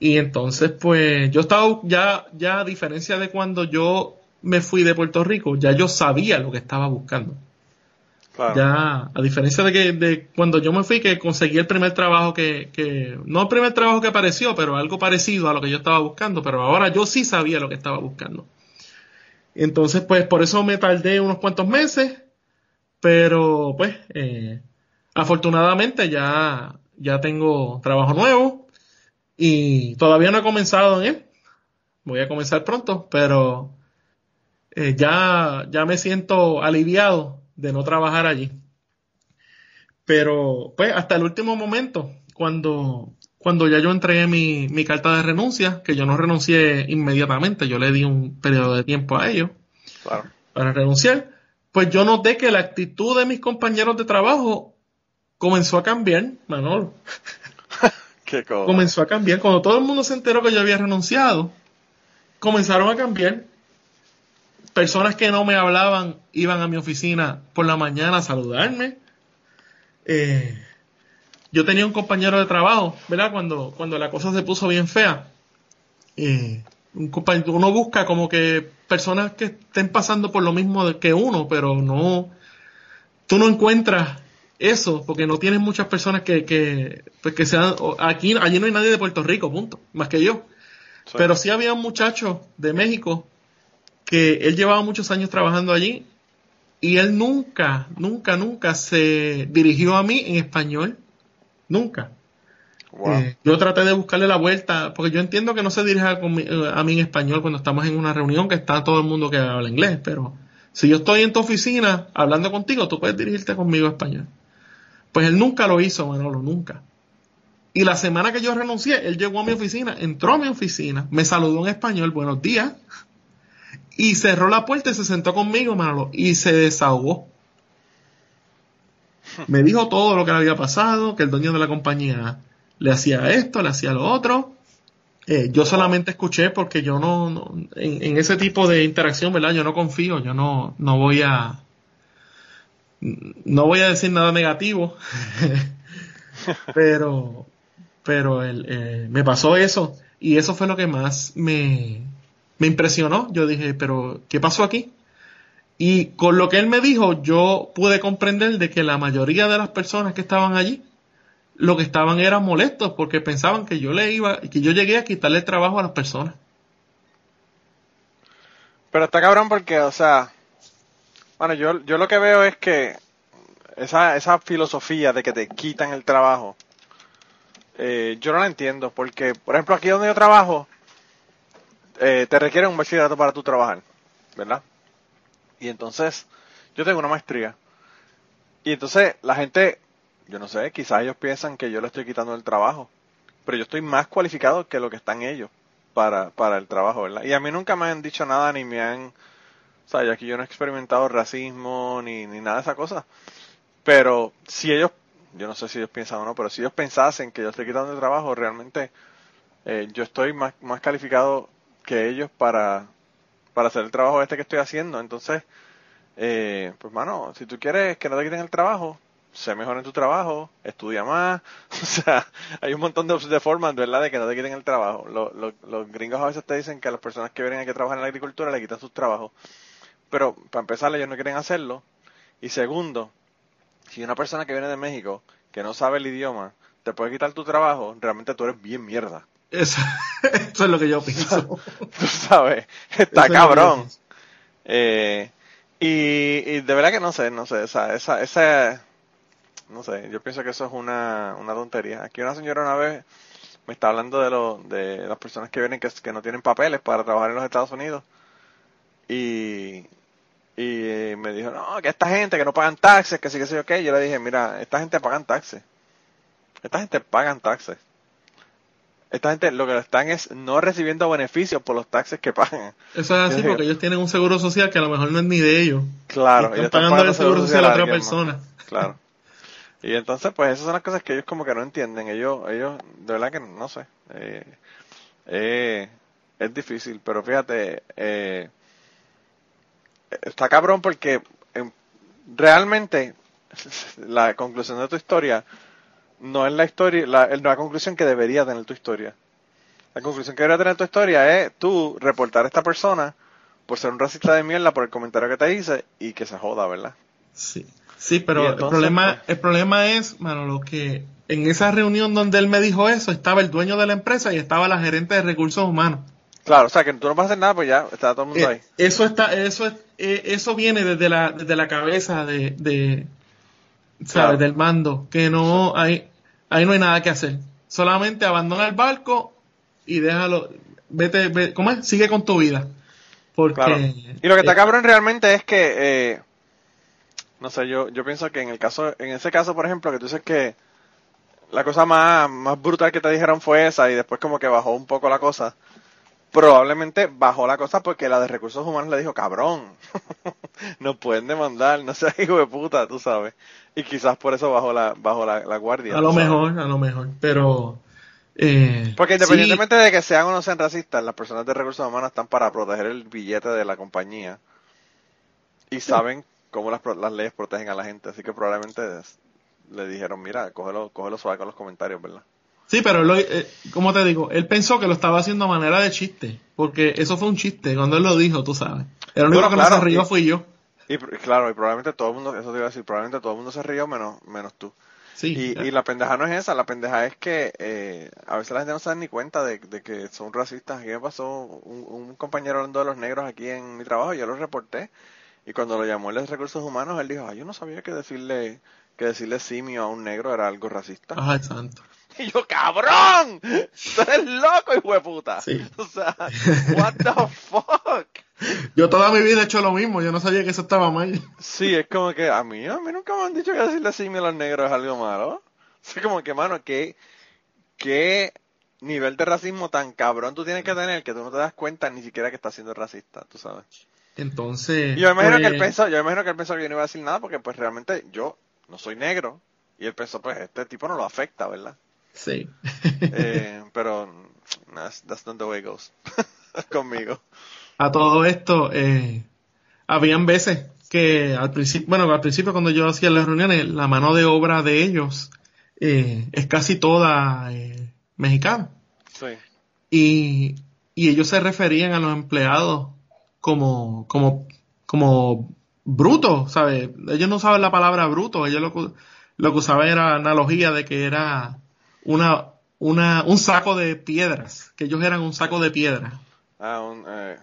Y entonces, pues, yo estaba ya, ya a diferencia de cuando yo me fui de Puerto Rico, ya yo sabía lo que estaba buscando. Claro. Ya, a diferencia de que de cuando yo me fui, que conseguí el primer trabajo que, que, no el primer trabajo que apareció, pero algo parecido a lo que yo estaba buscando, pero ahora yo sí sabía lo que estaba buscando. Entonces, pues, por eso me tardé unos cuantos meses, pero, pues, eh, afortunadamente ya, ya tengo trabajo nuevo y todavía no he comenzado en él. Voy a comenzar pronto, pero eh, ya, ya me siento aliviado de no trabajar allí. Pero, pues, hasta el último momento, cuando, cuando ya yo entregué mi, mi carta de renuncia, que yo no renuncié inmediatamente, yo le di un periodo de tiempo a ellos Claro. para renunciar, pues yo noté que la actitud de mis compañeros de trabajo comenzó a cambiar, Manolo <laughs> Comenzó a cambiar. Cuando todo el mundo se enteró que yo había renunciado, comenzaron a cambiar. Personas que no me hablaban iban a mi oficina por la mañana a saludarme. Eh, yo tenía un compañero de trabajo, ¿verdad? Cuando, cuando la cosa se puso bien fea. eh, un compañ- uno busca como que personas que estén pasando por lo mismo que uno, pero no, tú no encuentras eso, porque no tienes muchas personas que, que, pues que sean, aquí, allí no hay nadie de Puerto Rico, punto, más que yo. Sí. Pero sí había un muchacho de México que él llevaba muchos años trabajando allí y él nunca, nunca, nunca se dirigió a mí en español. Nunca. Wow. Eh, yo traté de buscarle la vuelta, porque yo entiendo que no se dirija eh, a mí en español cuando estamos en una reunión que está todo el mundo que habla inglés, pero si yo estoy en tu oficina hablando contigo, tú puedes dirigirte conmigo en español. Pues él nunca lo hizo, Manolo, nunca. Y la semana que yo renuncié, él llegó a mi oficina, entró a mi oficina, me saludó en español, buenos días, y cerró la puerta y se sentó conmigo, Manolo, y se desahogó. Me dijo todo lo que le había pasado, que el dueño de la compañía le hacía esto, le hacía lo otro. Eh, yo solamente escuché porque yo no, en ese tipo de interacción, ¿verdad? Yo no confío, yo no, no voy a, no voy a decir nada negativo, <laughs> pero, pero el, eh, me pasó eso y eso fue lo que más me, me impresionó. Yo dije, pero ¿qué pasó aquí? Y con lo que él me dijo, yo pude comprender de que la mayoría de las personas que estaban allí, lo que estaban eran molestos porque pensaban que yo le iba, que yo llegué a quitarle el trabajo a las personas. Pero está cabrón porque, o sea, bueno, yo, yo lo que veo es que esa, esa filosofía de que te quitan el trabajo, eh, yo no la entiendo porque, por ejemplo, aquí donde yo trabajo, eh, te requieren un bachillerato para tu trabajar, ¿verdad? Y entonces, yo tengo una maestría. Y entonces la gente, yo no sé, quizás ellos piensan que yo le estoy quitando el trabajo, pero yo estoy más cualificado que lo que están ellos para, para el trabajo, ¿verdad? Y a mí nunca me han dicho nada ni me han, o sea, yo aquí yo no he experimentado racismo ni, ni nada de esa cosa. Pero si ellos, yo no sé si ellos piensan o no, pero si ellos pensasen que yo estoy quitando el trabajo, realmente eh, yo estoy más, más calificado que ellos para, para hacer el trabajo este que estoy haciendo. Entonces, eh, pues mano, si tú quieres que no te quiten el trabajo, sé mejor en tu trabajo, estudia más. <laughs> O sea, hay un montón de, de formas, ¿verdad?, de que no te quiten el trabajo. los gringos a veces te dicen que a las personas que vienen a trabajar en la agricultura le quitan sus trabajos. Pero para empezar, ellos no quieren hacerlo. Y segundo, si una persona que viene de México, que no sabe el idioma, te puede quitar tu trabajo, realmente tú eres bien mierda. Eso, <laughs> es lo que yo pienso. <laughs> tú sabes, está cabrón. Eh, y, de verdad que no sé, no sé, esa, esa, esa, no sé, yo pienso que eso es una, una tontería. Aquí una señora una vez me está hablando de, lo, de las personas que vienen que, que no tienen papeles para trabajar en los Estados Unidos. Y, y me dijo, no, que esta gente que no pagan taxes, que sí, que sí, ok. Yo le dije, mira, esta gente pagan taxes. Esta gente pagan taxes. Esta gente lo que están es no recibiendo beneficios por los taxes que pagan. Eso es así porque ellos tienen un seguro social que a lo mejor no es ni de ellos. Claro, y están pagando el seguro social a otra persona. Claro. Y entonces, pues esas son las cosas que ellos como que no entienden. Ellos, ellos, de verdad que no sé. Eh, eh, es difícil, pero fíjate, eh, está cabrón porque em, realmente <laughs> la conclusión de tu historia no es la historia, la, la conclusión que debería tener tu historia. La conclusión que debería tener tu historia es tú reportar a esta persona por ser un racista de mierda por el comentario que te hice y que se joda, ¿verdad? Sí. Sí, pero el problema, pues, el problema es, mano, lo que en esa reunión donde él me dijo eso, estaba el dueño de la empresa y estaba la gerente de recursos humanos. Claro, o sea que tú no vas a hacer nada, pues ya está todo el mundo eh, ahí. Eso está, eso es, eh, eso viene desde la, desde la cabeza de, de ¿sabes? Del mando, que no hay, ahí no hay nada que hacer. Solamente abandona el barco y déjalo, vete, vete ¿cómo es? Sigue con tu vida. Porque, Y lo que está cabrón realmente es que, eh, no sé, yo, yo pienso que en el caso, en ese caso, por ejemplo, que tú dices que la cosa más, más brutal que te dijeron fue esa y después como que bajó un poco la cosa probablemente bajó la cosa porque la de recursos humanos le dijo, cabrón, <laughs> no pueden demandar, no seas hijo de puta, tú sabes. Y quizás por eso bajó la, bajó la, guardia. A lo mejor, a lo mejor, pero... Eh, porque independientemente de que sean o no sean racistas, las personas de recursos humanos están para proteger el billete de la compañía y saben cómo las, las leyes protegen a la gente, así que probablemente le dijeron, mira, cógelo, cógelo suave con los comentarios, ¿verdad? Sí, pero lo, eh, como te digo, él pensó que lo estaba haciendo a manera de chiste, porque eso fue un chiste cuando él lo dijo, tú sabes. El único que no se rió fui yo. Y claro, y probablemente todo el mundo, eso te iba a decir, probablemente todo el mundo se rió menos, menos tú. Sí, y, y, la pendeja no es esa, la pendeja es que eh, a veces la gente no se da ni cuenta de, que son racistas. Aquí me pasó un, un, compañero hablando de los negros aquí en mi trabajo, yo lo reporté, y cuando lo llamó el de recursos humanos, él dijo, ay, yo no sabía que decirle que decirle simio a un negro era algo racista. Ajá, santo. <laughs> Y yo, cabrón, tú eres loco, hijo de puta. Sí. <laughs> O sea, what the fuck. Yo toda mi vida he hecho lo mismo, yo no sabía que eso estaba mal. Sí, es como que a mí, a mí nunca me han dicho que decirle simio a los negros es algo malo. Es como que, mano, ¿qué, qué nivel de racismo tan cabrón tú tienes que tener que tú no te das cuenta ni siquiera que estás siendo racista, tú sabes. Entonces. Yo imagino que él pues, pensó, yo imagino que él pensó que yo no iba a decir nada porque pues realmente yo no soy negro. Y él pensó, pues este tipo no lo afecta, ¿verdad? Sí. eh, pero that's, not the way it goes. <laughs> Conmigo. A todo esto, eh, habían veces que al principio, bueno, al principio cuando yo hacía las reuniones, la mano de obra de ellos eh, es casi toda eh, mexicana. Sí. Y, y ellos se referían a los empleados como, como, como bruto, ¿sabes? Ellos no saben la palabra bruto, ellos lo, lo que usaban era analogía de que era una, una, un saco de piedras, que ellos eran un saco de piedras. Ah, un eh,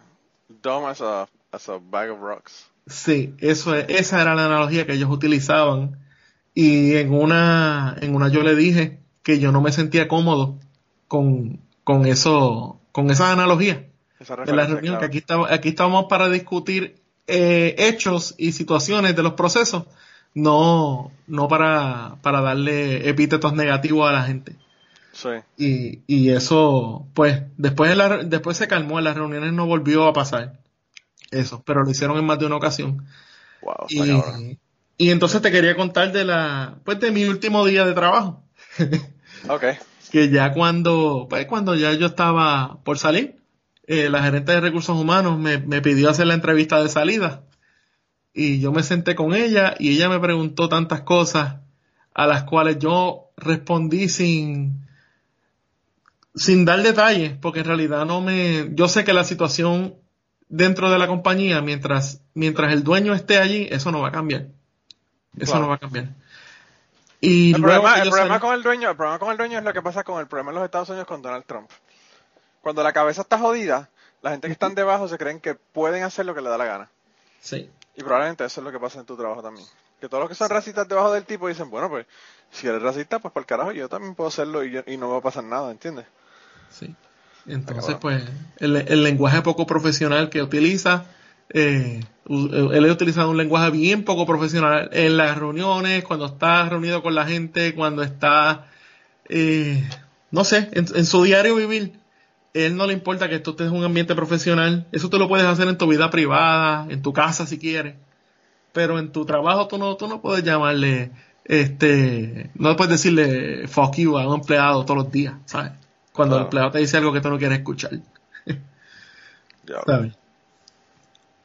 dumb as a, as a bag of rocks. Sí, eso es, esa era la analogía que ellos utilizaban. Y en una, en una yo le dije que yo no me sentía cómodo con, con eso, con esa analogía. de la reunión, que aquí, estamos, aquí estamos para discutir eh, hechos y situaciones de los procesos, no, no para, para darle epítetos negativos a la gente. Sí. Y, y eso, pues, después, de la, después se calmó, en las reuniones no volvió a pasar. eso, pero lo hicieron en más de una ocasión. Wow. Y, y entonces te quería contar de la, pues de mi último día de trabajo. <laughs> Ok. que ya cuando, pues cuando ya yo estaba por salir, eh, la gerente de recursos humanos me, me pidió hacer la entrevista de salida. Y yo me senté con ella y ella me preguntó tantas cosas a las cuales yo respondí sin, sin dar detalles, porque en realidad no me, yo sé que la situación dentro de la compañía, mientras, mientras el dueño esté allí, eso no va a cambiar. Eso Claro. no va a cambiar. Y El luego problema, el problema con el dueño, el problema con el dueño es lo que pasa con el problema en los Estados Unidos con Donald Trump. Cuando la cabeza está jodida, la gente que están debajo se creen que pueden hacer lo que le da la gana. Sí. Y probablemente eso es lo que pasa en tu trabajo también. Que todos los que son racistas debajo del tipo dicen, bueno, pues, si eres racista, pues por el carajo, yo también puedo hacerlo y, yo- y no va a pasar nada, ¿entiendes? Sí. Entonces, pues, el, el lenguaje poco profesional que utiliza, eh, u- él ha utilizado un lenguaje bien poco profesional en las reuniones, cuando está reunido con la gente, cuando está, eh, no sé, en, en su diario vivir. Él no le importa que tú estés en un ambiente profesional. Eso tú lo puedes hacer en tu vida privada, en tu casa si quieres. Pero en tu trabajo tú no, tú no puedes llamarle, este, no puedes decirle fuck you a un empleado todos los días, ¿sabes? Cuando el empleado te dice algo que tú no quieres escuchar, <laughs> Ya, ¿sabes?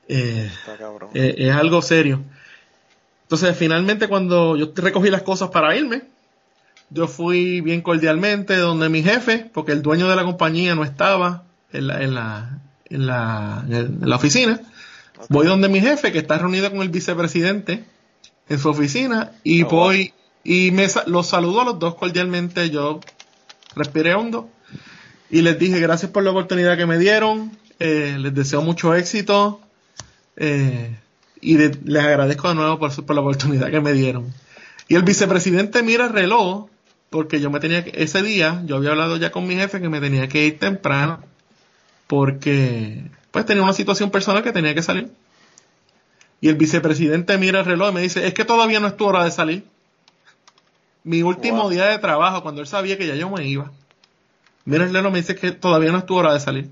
Eh, está cabrón. eh, es algo serio. Entonces, finalmente, cuando yo recogí las cosas para irme, yo fui bien cordialmente donde mi jefe, porque el dueño de la compañía no estaba en la, en la, en la, en la oficina. Voy donde mi jefe, que está reunido con el vicepresidente en su oficina, y Oh, voy y me los saludo a los dos cordialmente. Yo respiré hondo y les dije gracias por la oportunidad que me dieron. eh, les deseo mucho éxito. eh, y de- les agradezco de nuevo por, su- por la oportunidad que me dieron. Y el vicepresidente mira el reloj, porque yo me tenía que, ese día, yo había hablado ya con mi jefe que me tenía que ir temprano, porque pues tenía una situación personal que tenía que salir. Y el vicepresidente mira el reloj y me dice, es que todavía no es tu hora de salir. Mi último Wow. día de trabajo, cuando él sabía que ya yo me iba. Mira el reloj me dice que todavía no es tu hora de salir.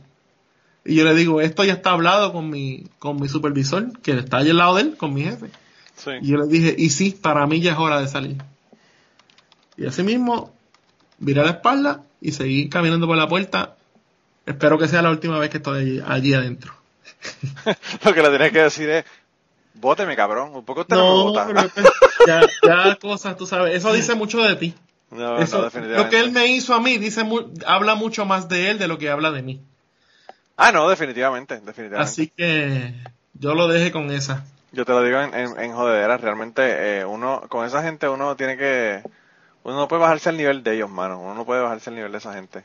Y yo le digo, esto ya está hablado con mi, con mi supervisor, que está allí al lado de él, con mi jefe. Sí. Y yo le dije, y sí, para mí ya es hora de salir. Y así mismo, viré la espalda y seguí caminando por la puerta. Espero que sea la última vez que estoy allí, allí adentro. <laughs> Lo que le tienes que decir es, bóteme, cabrón. Un poco usted no, No, pero ya, ya cosas, tú sabes, eso dice mucho de ti. <laughs> No, Eso- no, lo definitivamente. que él me hizo a mí dice mu- habla mucho más de él de lo que habla de mí. Ah, no, definitivamente, definitivamente. Así que yo lo dejé con esa. Yo te lo digo en, en, en jodedera, realmente eh, uno, con esa gente uno tiene que, uno no puede bajarse al nivel de ellos, mano, uno no puede bajarse al nivel de esa gente.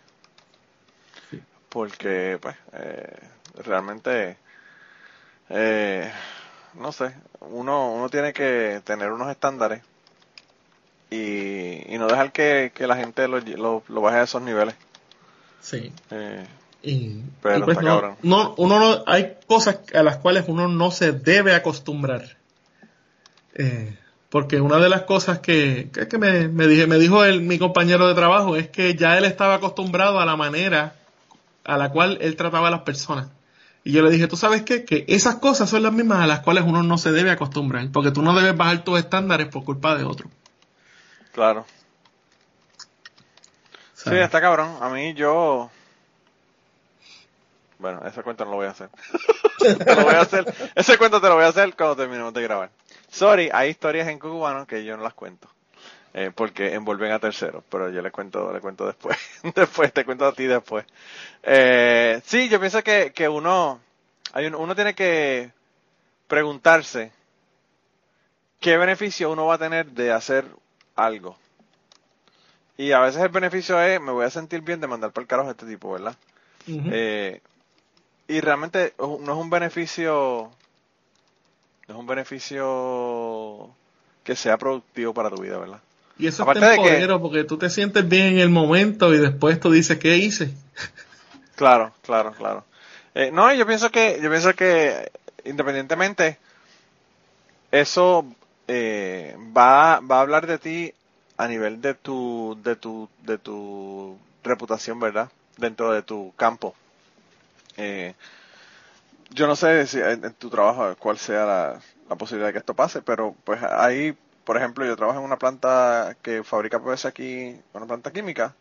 Porque, pues, eh, realmente, eh, no sé, uno, uno tiene que tener unos estándares y, y no dejar que, que la gente lo, lo, lo baje a esos niveles. Sí. Eh, Y, Pero y pues está no, cabrón. no- uno no, hay cosas a las cuales uno no se debe acostumbrar. Eh, porque una de las cosas que, que, que me, me, dije, me dijo mi compañero de trabajo es que ya él estaba acostumbrado a la manera a la cual él trataba a las personas. Y yo le dije, ¿tú sabes qué? Que esas cosas son las mismas a las cuales uno no se debe acostumbrar. Porque tú no debes bajar tus estándares por culpa de otro. claro. Sí, está cabrón. A mí yo... Bueno, ese cuento no lo voy a hacer. <laughs> Lo voy a hacer. Ese cuento te lo voy a hacer cuando terminemos de grabar. Sorry, hay historias en cubano que yo no las cuento. eh, porque envuelven a terceros, pero yo les cuento, le cuento después. <laughs> después, te cuento a ti después. Eh, sí, yo pienso que, que uno, hay un- uno tiene que preguntarse qué beneficio uno va a tener de hacer algo. Y a veces el beneficio es, me voy a sentir bien de mandar por el carajo a este tipo, ¿verdad? Eh, y realmente uh, no es un beneficio, es un beneficio que sea productivo para tu vida, ¿verdad? y eso aparte es de que- temporero porque tú te sientes bien en el momento y después tú dices, ¿qué hice? <laughs> Claro, claro, claro. Eh, no, yo pienso que, yo pienso que independientemente, eso eh, va, va a hablar de ti a nivel de tu, de tu, de tu reputación, ¿verdad? Dentro de tu campo. Eh, yo no sé si en, tu trabajo cuál sea la, posibilidad de que esto pase, pero pues ahí, por ejemplo, yo trabajo en una planta que fabrica PVC aquí, una planta química,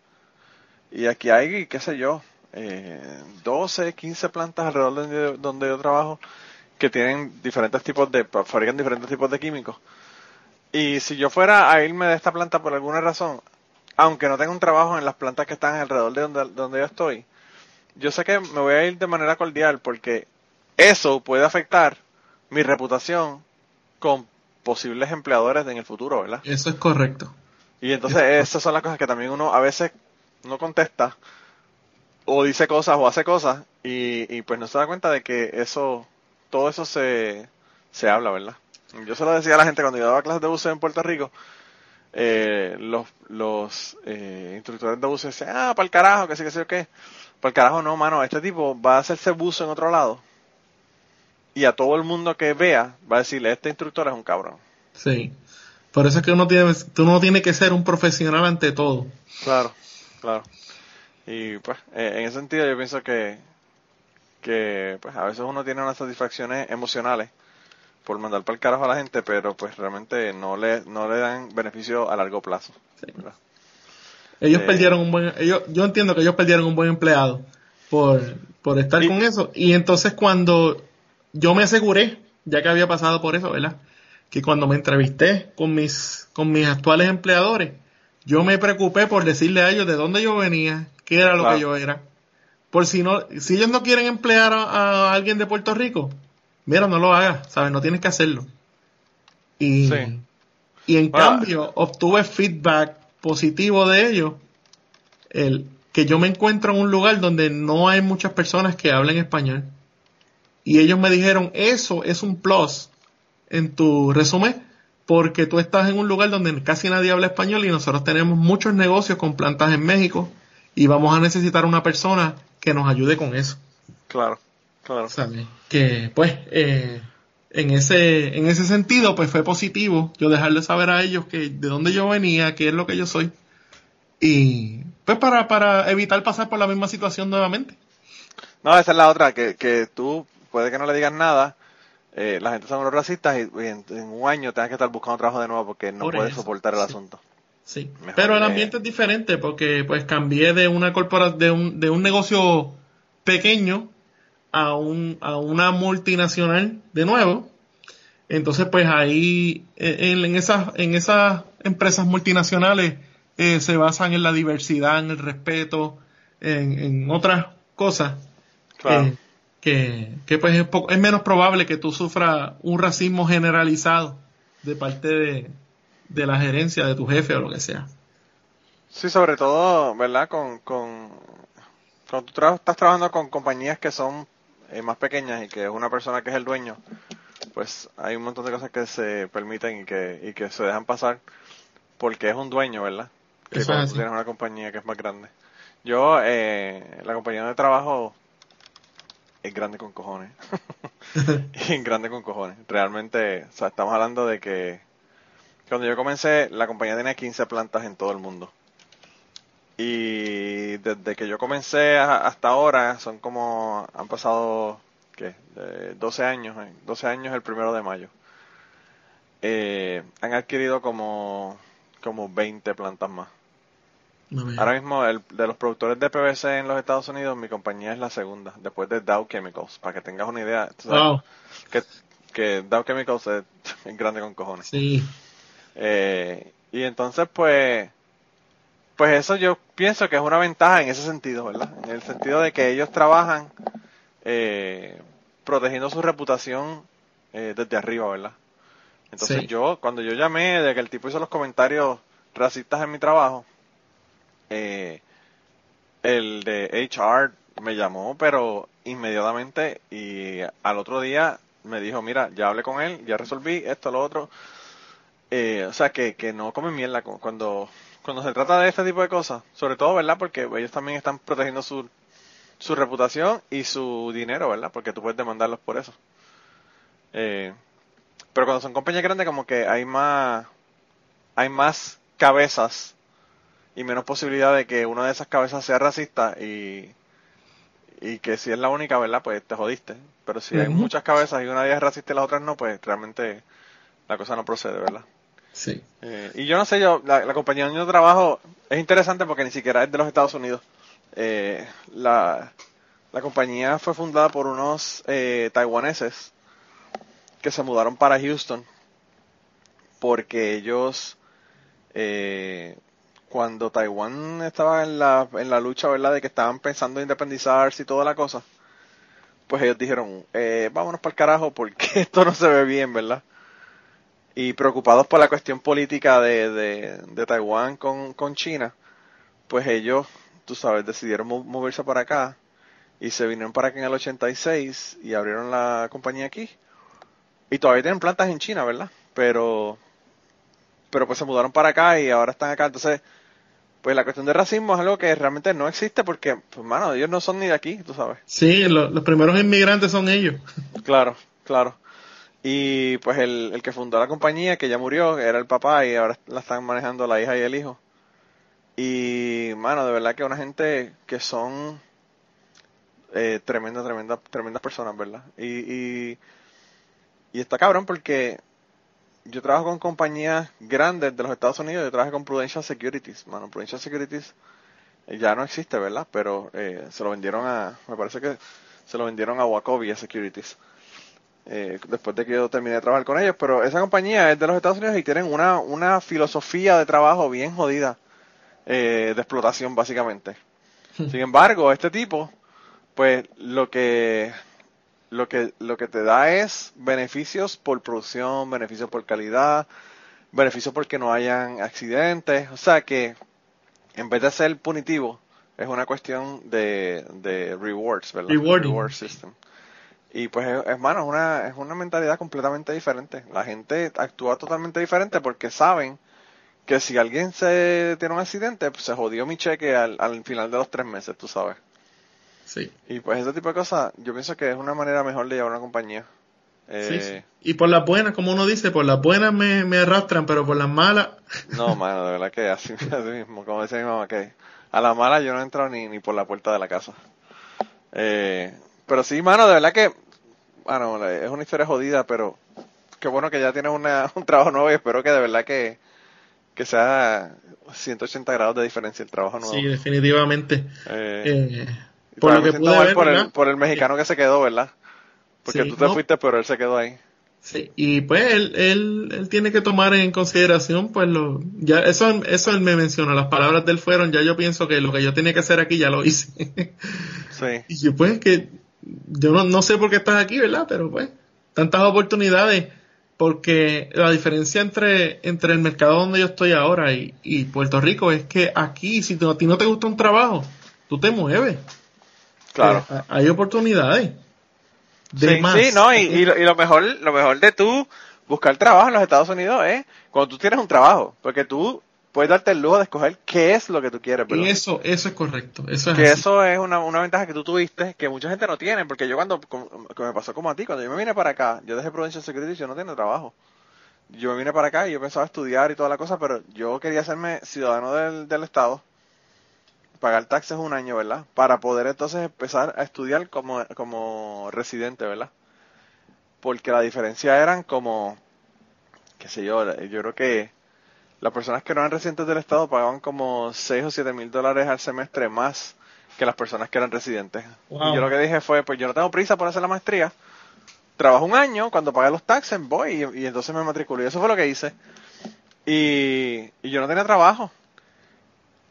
y aquí hay, qué sé yo, eh, 12, 15 plantas alrededor de donde yo trabajo que tienen diferentes tipos de, fabrican diferentes tipos de químicos. Y si yo fuera a irme de esta planta por alguna razón, aunque no tenga un trabajo en las plantas que están alrededor de donde, donde yo estoy, yo sé que me voy a ir de manera cordial porque eso puede afectar mi reputación con posibles empleadores en el futuro, ¿verdad? Eso es correcto. Y entonces esas son las cosas que también uno a veces no contesta o dice cosas o hace cosas y, y pues no se da cuenta de que eso, todo eso se, se habla, ¿verdad? Yo se lo decía a la gente cuando yo daba clases de buceo en Puerto Rico, eh, los, los eh, instructores de buceo decían, ah, para el carajo, que sí, que sí, qué. Para el carajo no, mano, este tipo va a hacerse buzo en otro lado y a todo el mundo que vea va a decirle, este instructor es un cabrón. Sí. Por eso es que uno tiene, tú no tienes que ser un profesional ante todo. Claro, claro. Y pues, eh, en ese sentido yo pienso que, que pues a veces uno tiene unas satisfacciones emocionales por mandar para el carajo a la gente, pero pues realmente no le, no le dan beneficio a largo plazo. Ellos eh, perdieron un buen, ellos, yo entiendo que ellos perdieron un buen empleado por, por estar con eso. Y entonces cuando yo me aseguré, ya que había pasado por eso, ¿verdad? Que cuando me entrevisté con mis, con mis actuales empleadores, yo me preocupé por decirle a ellos de dónde yo venía, qué era lo que yo era. Por si no, si ellos no quieren emplear a, alguien de Puerto Rico, mira, no lo hagas, ¿sabes? No tienes que hacerlo. Y, y en cambio, obtuve feedback positivo de ellos, el que yo me encuentro en un lugar donde no hay muchas personas que hablen español. Y ellos me dijeron, eso es un plus en tu resumen, porque tú estás en un lugar donde casi nadie habla español y nosotros tenemos muchos negocios con plantas en México y vamos a necesitar una persona que nos ayude con eso. Claro, claro. Que pues eh, en ese en ese sentido pues fue positivo yo dejarle saber a ellos que de dónde yo venía, qué es lo que yo soy y pues para para evitar pasar por la misma situación nuevamente. No, esa es la otra que que tú puede que no le digan nada, eh, la gente son unos racistas y, en, un año tengas que estar buscando trabajo de nuevo porque no puedes soportar el asunto. Sí, pero el ambiente es diferente porque pues cambié de una corporación, de un, de un negocio pequeño a, un, a una multinacional de nuevo. Entonces pues ahí en, en esas, en esas empresas multinacionales eh, se basan en la diversidad, en el respeto, en, en otras cosas. Claro. Eh, que, que pues es, es, menos probable que tú sufras un racismo generalizado de parte de, de, la gerencia, de tu jefe o lo que sea. Sí, sobre todo, ¿verdad? Con, con, cuando tú estás trabajando con compañías que son eh, más pequeñas y que es una persona que es el dueño, pues hay un montón de cosas que se permiten y que, y que se dejan pasar porque es un dueño, ¿verdad? Que cuando tú tienes una compañía que es más grande. Yo, eh, la compañía de trabajo es grande con cojones. <laughs> es grande con cojones. Realmente, o sea, estamos hablando de que cuando yo comencé, la compañía tenía 15 plantas en todo el mundo. Y desde que yo comencé hasta ahora, son como, han pasado, ¿qué? 12 años, 12 eh, años el primero de mayo. Eh, han adquirido como, como 20 plantas más. Ahora mismo, el, de los productores de PVC en los Estados Unidos, mi compañía es la segunda, después de Dow Chemicals, para que tengas una idea. Que, que Dow Chemicals <laughs> es, grande con cojones. Sí. Eh, y entonces, pues, pues eso yo pienso que es una ventaja en ese sentido, ¿verdad? En el sentido de que ellos trabajan eh, protegiendo su reputación eh, desde arriba, ¿verdad? Entonces yo, cuando yo llamé de que el tipo hizo los comentarios racistas en mi trabajo, eh, el de HR me llamó, pero inmediatamente y al otro día me dijo, mira, ya hablé con él, ya resolví esto, lo otro. Eh, o sea, que, que no comen mierda cuando, cuando se trata de este tipo de cosas, sobre todo, ¿verdad? Porque ellos también están protegiendo su, su reputación y su dinero, ¿verdad? Porque tú puedes demandarlos por eso. Eh, pero cuando son compañías grandes, como que hay más, hay más cabezas y menos posibilidad de que una de esas cabezas sea racista y, y que si es la única, ¿verdad? Pues te jodiste. Pero si hay muchas cabezas y una de ellas es racista y las otras no, pues realmente la cosa no procede, ¿verdad? Sí. Eh, y yo no sé, yo, la, compañía donde yo trabajo es interesante porque ni siquiera es de los Estados Unidos. Eh, la, la compañía fue fundada por unos eh, taiwaneses que se mudaron para Houston porque ellos eh, cuando Taiwán estaba en la, en la lucha, ¿verdad? De que estaban pensando en independizarse y toda la cosa, pues ellos dijeron, eh, vámonos para el carajo porque <laughs> esto no se ve bien, ¿verdad? Y preocupados por la cuestión política de, de, de Taiwán con, con China, pues ellos, tú sabes, decidieron moverse para acá y se vinieron para acá en el 86 y abrieron la compañía aquí. Y todavía tienen plantas en China, ¿verdad? Pero, pero pues se mudaron para acá y ahora están acá. Entonces, pues la cuestión de racismo es algo que realmente no existe porque, pues, mano, ellos no son ni de aquí, tú sabes. Sí, los primeros inmigrantes son ellos. <laughs> Claro, claro. Y pues el, el que fundó la compañía, que ya murió, era el papá y ahora la están manejando la hija y el hijo. Y, mano, de verdad que una gente que son eh, tremenda, tremenda, tremendas personas, ¿verdad? Y, y, y está cabrón porque yo trabajo con compañías grandes de los Estados Unidos, yo trabajo con Prudential Securities, mano, Prudential Securities eh, ya no existe, ¿verdad? Pero eh, se lo vendieron a, me parece que se lo vendieron a Wacovia Securities. Eh, después de que yo terminé de trabajar con ellos, pero esa compañía es de los Estados Unidos y tienen una, una filosofía de trabajo bien jodida de explotación básicamente. <laughs> Sin embargo, este tipo, pues lo que lo que, lo que te da es beneficios por producción, beneficios por calidad, beneficios porque no hayan accidentes. O sea que en vez de ser punitivo, es una cuestión de, de rewards, ¿verdad? Reward system. Y pues, hermano, es una, es una mentalidad completamente diferente. La gente actúa totalmente diferente porque saben que si alguien se tiene un accidente, pues se jodió mi cheque al, al final de los tres meses, tú sabes. Y pues ese tipo de cosas, yo pienso que es una manera mejor de llevar una compañía. Eh, y por las buenas, como uno dice, por las buenas me, me arrastran, pero por las malas... <laughs> No, mano, de verdad que así, <laughs> mismo, como decía mi mamá, que a la mala yo no entro ni, ni por la puerta de la casa. Eh, pero sí, mano, de verdad que, bueno, es una historia jodida, pero qué bueno que ya tienes <laughs> un trabajo nuevo y espero que de verdad que, que sea 180 grados de diferencia el trabajo nuevo. Sí, definitivamente. Eh, por lo que pude ver, por, el, por el mexicano que se quedó, ¿verdad? Porque tú te fuiste, pero él se quedó ahí. Sí, y pues él, él, él tiene que tomar en consideración, pues lo, ya, eso, eso él me mencionó, las palabras de él fueron, ya yo pienso que lo que yo tenía que hacer aquí ya lo hice. <laughs> sí. Y yo, pues que, yo no, no sé por qué estás aquí, ¿verdad? Pero pues, tantas oportunidades, porque la diferencia entre, entre el mercado donde yo estoy ahora y, y Puerto Rico es que aquí, si a ti no te gusta un trabajo, tú te mueves. Claro. Eh, hay oportunidades. De sí, sí, no, y, lo, mejor, lo mejor de tú buscar trabajo en los Estados Unidos es cuando tú tienes un trabajo, porque tú puedes darte el lujo de escoger qué es lo que tú quieres. Y eso, eso es correcto. Eso es que eso es una, una ventaja que tú tuviste, que mucha gente no tiene, porque yo cuando, que me pasó como a ti, cuando yo me vine para acá, yo dejé Prudential Security, yo no tenía trabajo. Yo me vine para acá y yo pensaba estudiar y toda la cosa, pero yo quería hacerme ciudadano del, del Estado pagar taxes un año, ¿verdad? Para poder entonces empezar a estudiar como, como residente, ¿verdad? Porque la diferencia eran como, qué sé yo, yo creo que las personas que no eran residentes del Estado pagaban como 6 o 7 mil dólares al semestre más que las personas que eran residentes. Y yo lo que dije fue, pues yo no tengo prisa por hacer la maestría, trabajo un año, cuando pague los taxes voy y, entonces me matriculé. Y eso fue lo que hice. Y, y yo no tenía trabajo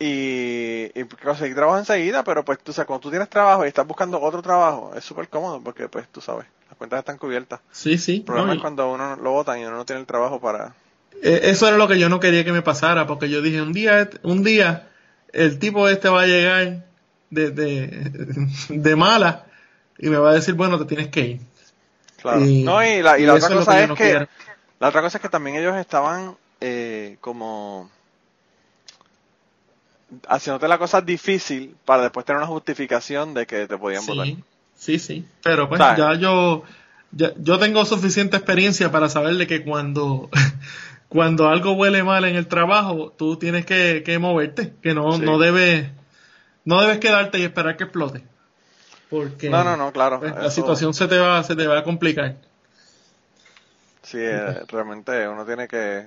y, y conseguir trabajo enseguida, pero pues tú sabes, cuando tú tienes trabajo y estás buscando otro trabajo, es súper cómodo porque pues tú sabes, las cuentas están cubiertas. Sí, sí. El problema es cuando uno lo votan y uno no tiene el trabajo para... Eh, eso era lo que yo no quería que me pasara, porque yo dije, un día, un día, el tipo este va a llegar de, de, <laughs> de mala y me va a decir, bueno, te tienes que ir. Claro. Y, no, y la, y la otra cosa es que, la otra cosa es que también ellos estaban eh, como haciéndote la cosa difícil para después tener una justificación de que te podían votar. Sí, sí, pero pues ya yo ya, yo tengo suficiente experiencia para saber de que cuando <laughs> cuando algo huele mal en el trabajo, tú tienes que, moverte, que no no debes no debes quedarte y esperar que explote. Porque No, no, no, claro. pues, la situación se te va, se te va a complicar. Sí, eh, realmente uno tiene que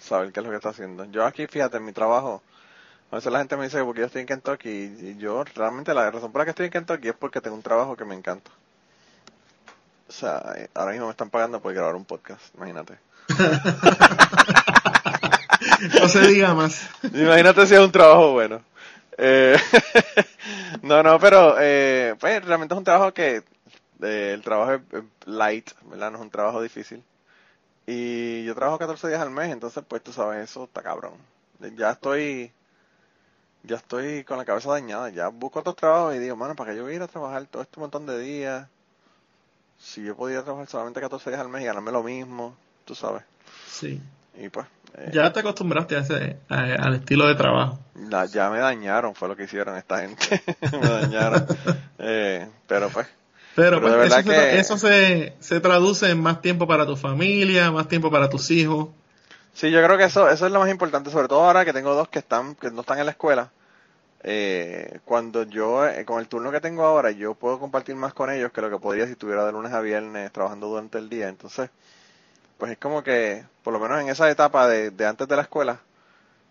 saber qué es lo que está haciendo. Yo aquí, fíjate, en mi trabajo, a veces la gente me dice que porque yo estoy en Kentucky y yo realmente la razón por la que estoy en Kentucky es porque tengo un trabajo que me encanta. O sea, eh, ahora mismo me están pagando por grabar un podcast, imagínate. <laughs> No se diga más. Imagínate si es un trabajo bueno. Eh, <laughs> no, no, pero eh, pues realmente es un trabajo que eh, el trabajo es es light, ¿verdad? No es un trabajo difícil. Y yo trabajo 14 días al mes, entonces pues tú sabes, eso está cabrón. Ya estoy, ya estoy con la cabeza dañada, ya busco otros trabajos y digo, mano, ¿para qué yo voy a ir a trabajar todo este montón de días? Si yo podía trabajar solamente 14 días al mes y ganarme lo mismo, tú sabes. Sí. Y pues, eh, Ya te acostumbraste a ese, a- al estilo de trabajo. La- ya me dañaron, fue lo que hicieron esta gente. <laughs> me dañaron. <laughs> Eh, pero pues, Pero, Pero pues, eso, se, que- eso se, se traduce en más tiempo para tu familia, más tiempo para tus hijos. Sí, yo creo que eso, eso es lo más importante, sobre todo ahora que tengo dos que están, que no están en la escuela. Eh, cuando yo, eh, con el turno que tengo ahora, yo puedo compartir más con ellos que lo que podría si estuviera de lunes a viernes trabajando durante el día. Entonces, pues es como que, por lo menos en esa etapa de, de antes de la escuela,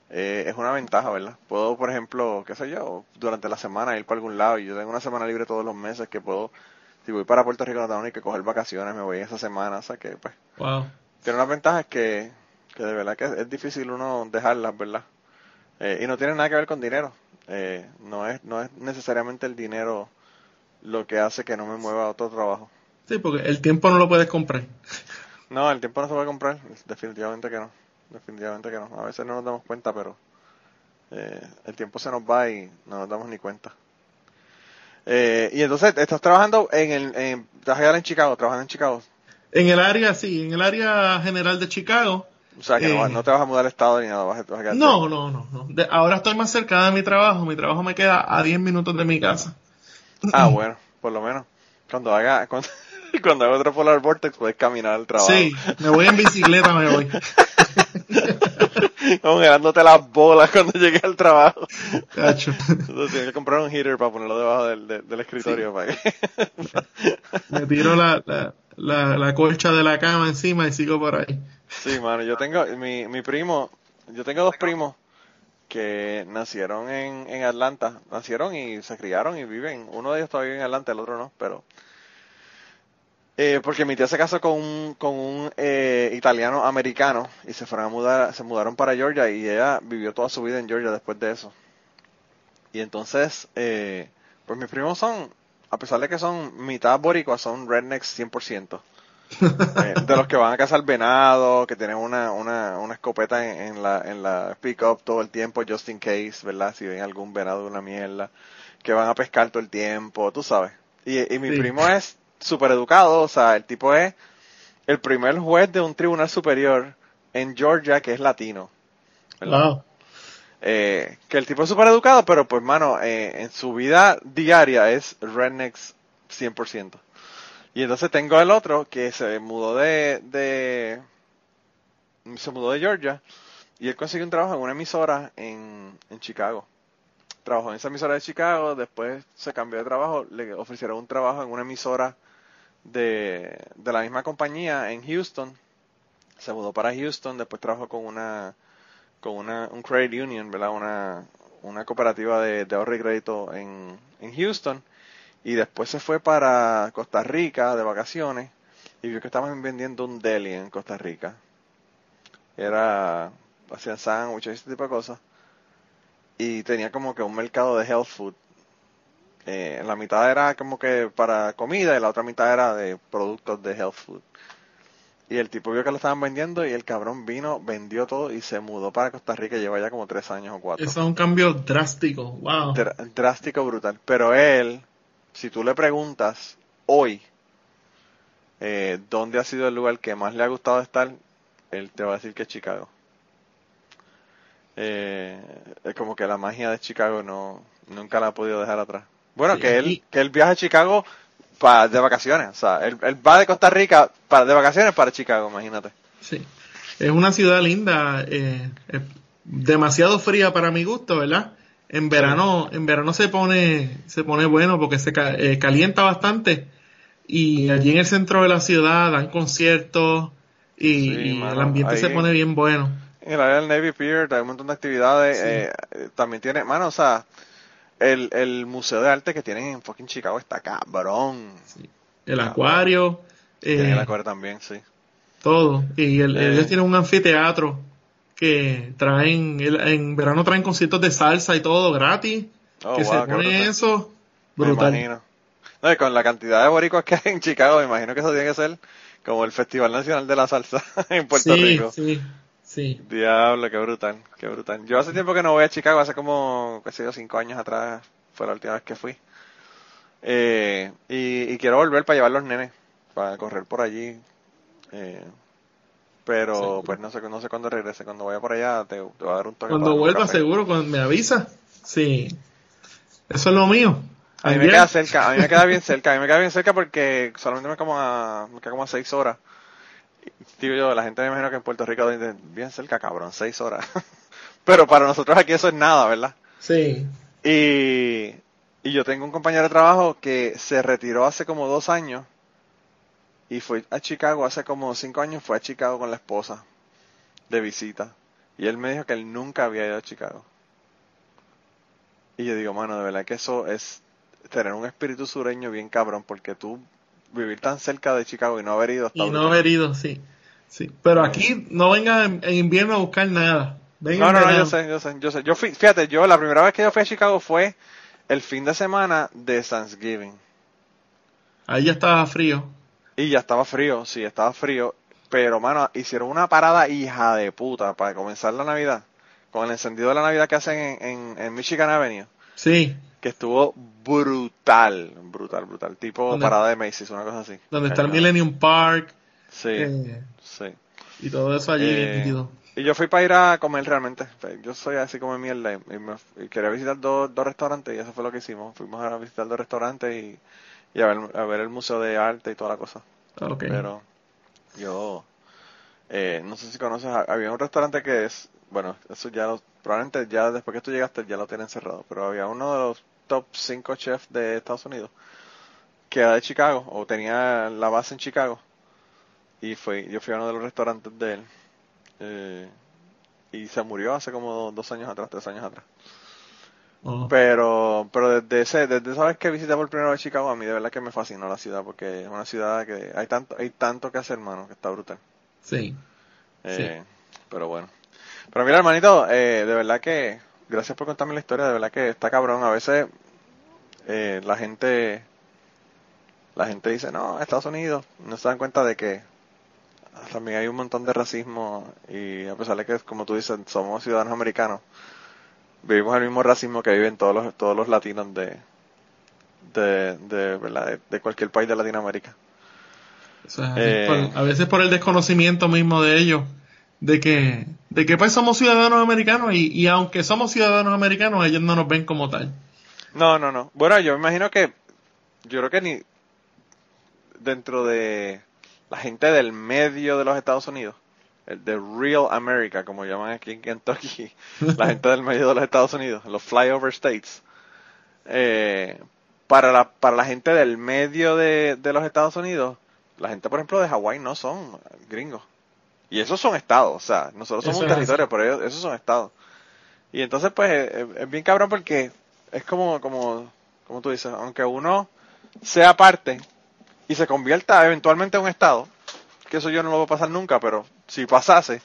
eh, es una ventaja, ¿verdad? Puedo, por ejemplo, qué sé yo, durante la semana ir para algún lado y yo tengo una semana libre todos los meses que puedo, si voy para Puerto Rico no tengo ni que coger vacaciones, me voy esa semana, o sea que pues Wow. tiene unas ventajas que, que de verdad que es, difícil uno dejarlas, ¿verdad? Eh, y no tiene nada que ver con dinero. Eh, no es no es necesariamente el dinero lo que hace que no me mueva a otro trabajo. Sí, porque el tiempo no lo puedes comprar. <laughs> No, el tiempo no se puede comprar, definitivamente que no, definitivamente que no. A veces no nos damos cuenta, pero eh, el tiempo se nos va y no nos damos ni cuenta. Eh, y entonces, ¿estás trabajando en el, en, estás allá en Chicago, trabajando en Chicago? En el área, sí, en el área general de Chicago. O sea, que no, Eh. vas- no te vas a mudar al estado ni nada, vas a, vas a No, no, no, no. De- ahora estoy más cerca de mi trabajo. Mi trabajo me queda a 10 minutos de mi casa. Ah, <clears throat> bueno, por lo menos. Cuando haga, <laughs> cuando, cuando haga otro Polar Vortex puedes caminar al trabajo. Sí, me voy en bicicleta, me voy. <laughs> Congelándote las bolas cuando llegue al trabajo. Cacho. Entonces tienes que comprar un heater para ponerlo debajo del, del, del escritorio para que... Me tiro la, la, la, la colcha de la cama encima y sigo por ahí. Sí, mano, yo tengo, mi, mi primo, yo tengo dos primos que nacieron en, en Atlanta, nacieron y se criaron y viven, uno de ellos todavía en Atlanta, el otro no, pero... Eh, porque mi tía se casó con un, con un eh, italiano americano y se fueron a mudar, se mudaron para Georgia y ella vivió toda su vida en Georgia después de eso. Y entonces, eh, pues mis primos son, a pesar de que son mitad boricuas, son rednecks 100%. <laughs> Eh, de los que van a cazar venado, que tienen una, una, una escopeta en, en la, en la pick-up todo el tiempo, just in case, ¿verdad? Si ven algún venado de una mierda, que van a pescar todo el tiempo, tú sabes. Y, y mi Sí. primo es súper educado, o sea, el tipo es el primer juez de un tribunal superior en Georgia que es latino. ¿verdad? Wow. Eh, que el tipo es súper educado, pero pues, mano, eh, en su vida diaria es rednecks 100%. Y entonces tengo el otro que se mudó de, de, se mudó de Georgia y él consiguió un trabajo en una emisora en, en Chicago. Trabajó en esa emisora de Chicago, después se cambió de trabajo, le ofrecieron un trabajo en una emisora de, de la misma compañía en Houston. Se mudó para Houston, después trabajó con una con una, un credit union, ¿verdad? Una, una cooperativa de, de ahorro y crédito en, en Houston. Y después se fue para Costa Rica de vacaciones y vio que estaban vendiendo un deli en Costa Rica. Era, hacían sándwiches y ese tipo de cosas. Y tenía como que un mercado de health food. Eh, la mitad era como que para comida y la otra mitad era de productos de health food. Y el tipo vio que lo estaban vendiendo y el cabrón vino, vendió todo y se mudó para Costa Rica. Lleva ya como tres años o cuatro. Eso es un cambio drástico. Wow. Dr- drástico, brutal. Pero él, si tú le preguntas hoy eh, dónde ha sido el lugar que más le ha gustado estar, él te va a decir que es Chicago. Eh, es como que la magia de Chicago no nunca la ha podido dejar atrás. Bueno, Sí, que él y- que él viaja a Chicago para de vacaciones, o sea, él, él va de Costa Rica para de vacaciones para Chicago, imagínate. Sí. Es una ciudad linda, eh, es demasiado fría para mi gusto, ¿verdad? En verano, en verano se pone, se pone bueno porque se eh, calienta bastante y allí en el centro de la ciudad dan conciertos y, el ambiente se pone bien bueno. En el área del Navy Pier hay un montón de actividades. Eh, también tiene, mano, o sea, el, el museo de arte que tienen en fucking Chicago está cabrón. El acuario. el eh, acuario también, sí. Todo. Y el, ellos tienen un anfiteatro que traen, en verano traen conciertos de salsa y todo gratis. Oh, que se pone eso brutal. Me imagino. No, con la cantidad de boricuas que hay en Chicago, me imagino que eso tiene que ser como el Festival Nacional de la Salsa <laughs> en Puerto Rico. Sí, sí. Diablo, qué brutal, qué brutal. Yo hace tiempo que no voy a Chicago, hace como, qué sé yo, cinco años atrás fue la última vez que fui. Eh, y, quiero volver para llevar los nenes, para correr por allí. Eh, pero pues no sé, no sé cuándo regrese. Cuando vaya por allá te, voy a dar un toque. Cuando vuelva seguro, cuando me avisa. Sí. Eso es lo mío. A mí me queda cerca, a mí me queda bien cerca, a mí me queda bien cerca porque solamente me, como a, me queda como a seis horas. Digo yo, la gente me imagino que en Puerto Rico bien cerca, cabrón, seis horas. <laughs> Pero para nosotros aquí eso es nada, ¿verdad? Sí. Y, y yo tengo un compañero de trabajo que se retiró hace como dos años y fue a Chicago hace como cinco años, fue a Chicago con la esposa de visita. Y él me dijo que él nunca había ido a Chicago. Y yo digo, mano, de verdad que eso es tener un espíritu sureño bien cabrón, porque tú vivir tan cerca de Chicago y no haber ido hasta Y no haber ido, sí. Sí, pero aquí no vengas en, invierno a buscar nada. no, no, no, yo sé, yo sé, yo sé. Yo fui, fíjate, yo la primera vez que yo fui a Chicago fue el fin de semana de Thanksgiving. Ahí ya estaba frío. Y ya estaba frío, sí, estaba frío. Pero, mano, hicieron una parada hija de puta para comenzar la Navidad. Con el encendido de la Navidad que hacen en, en, Michigan Avenue. Sí. Que estuvo brutal, brutal, brutal. Tipo parada de Macy's, una cosa así. Donde está el Millennium Park. Sí, eh, sí. Y todo eso allí eh, Y yo fui para ir a comer realmente. Yo soy así como mierda y, quería visitar dos, dos restaurantes y eso fue lo que hicimos. Fuimos a visitar dos restaurantes y y a ver, a ver el museo de arte y toda la cosa. Pero yo, eh, no sé si conoces, había un restaurante que es, bueno, eso ya probablemente ya después que tú llegaste ya lo tienen cerrado, pero había uno de los top 5 chefs de Estados Unidos que era de Chicago o tenía la base en Chicago y fue, yo fui a uno de los restaurantes de él eh, y se murió hace como dos años atrás, tres años atrás. Pero, pero desde ese, desde esa vez que visité por primera vez Chicago, a mí de verdad que me fascinó la ciudad, porque es una ciudad que hay tanto, hay tanto que hacer, hermano, que está brutal. Sí. Eh, pero bueno. Pero mira, hermanito, eh, de verdad que, gracias por contarme la historia, de verdad que está cabrón. A veces, eh, la gente, la gente dice, no, Estados Unidos, no se dan cuenta de que también hay un montón de racismo y a pesar de que, como tú dices, somos ciudadanos americanos, vivimos el mismo racismo que viven todos los, todos los latinos de, de, de, de, cualquier país de Latinoamérica. Eh, a veces por el desconocimiento mismo de ellos, de que, de que pues somos ciudadanos americanos y, y aunque somos ciudadanos americanos, ellos no nos ven como tal. No, no, no. Bueno, yo me imagino que, yo creo que ni dentro de la gente del medio de los Estados Unidos, el de Real America, como llaman aquí en Kentucky, la <laughs> gente del medio de los Estados Unidos, los flyover states. Eh, para, la, para la gente del medio de, de los Estados Unidos, la gente, por ejemplo, de Hawái no son gringos. Y esos son estados, o sea, nosotros somos un territorio, pero ellos, esos son estados. Y entonces, pues, es, bien cabrón porque es como, como, como tú dices, aunque uno sea parte y se convierta eventualmente en un estado, que eso yo no lo voy a pasar nunca, pero si pasase,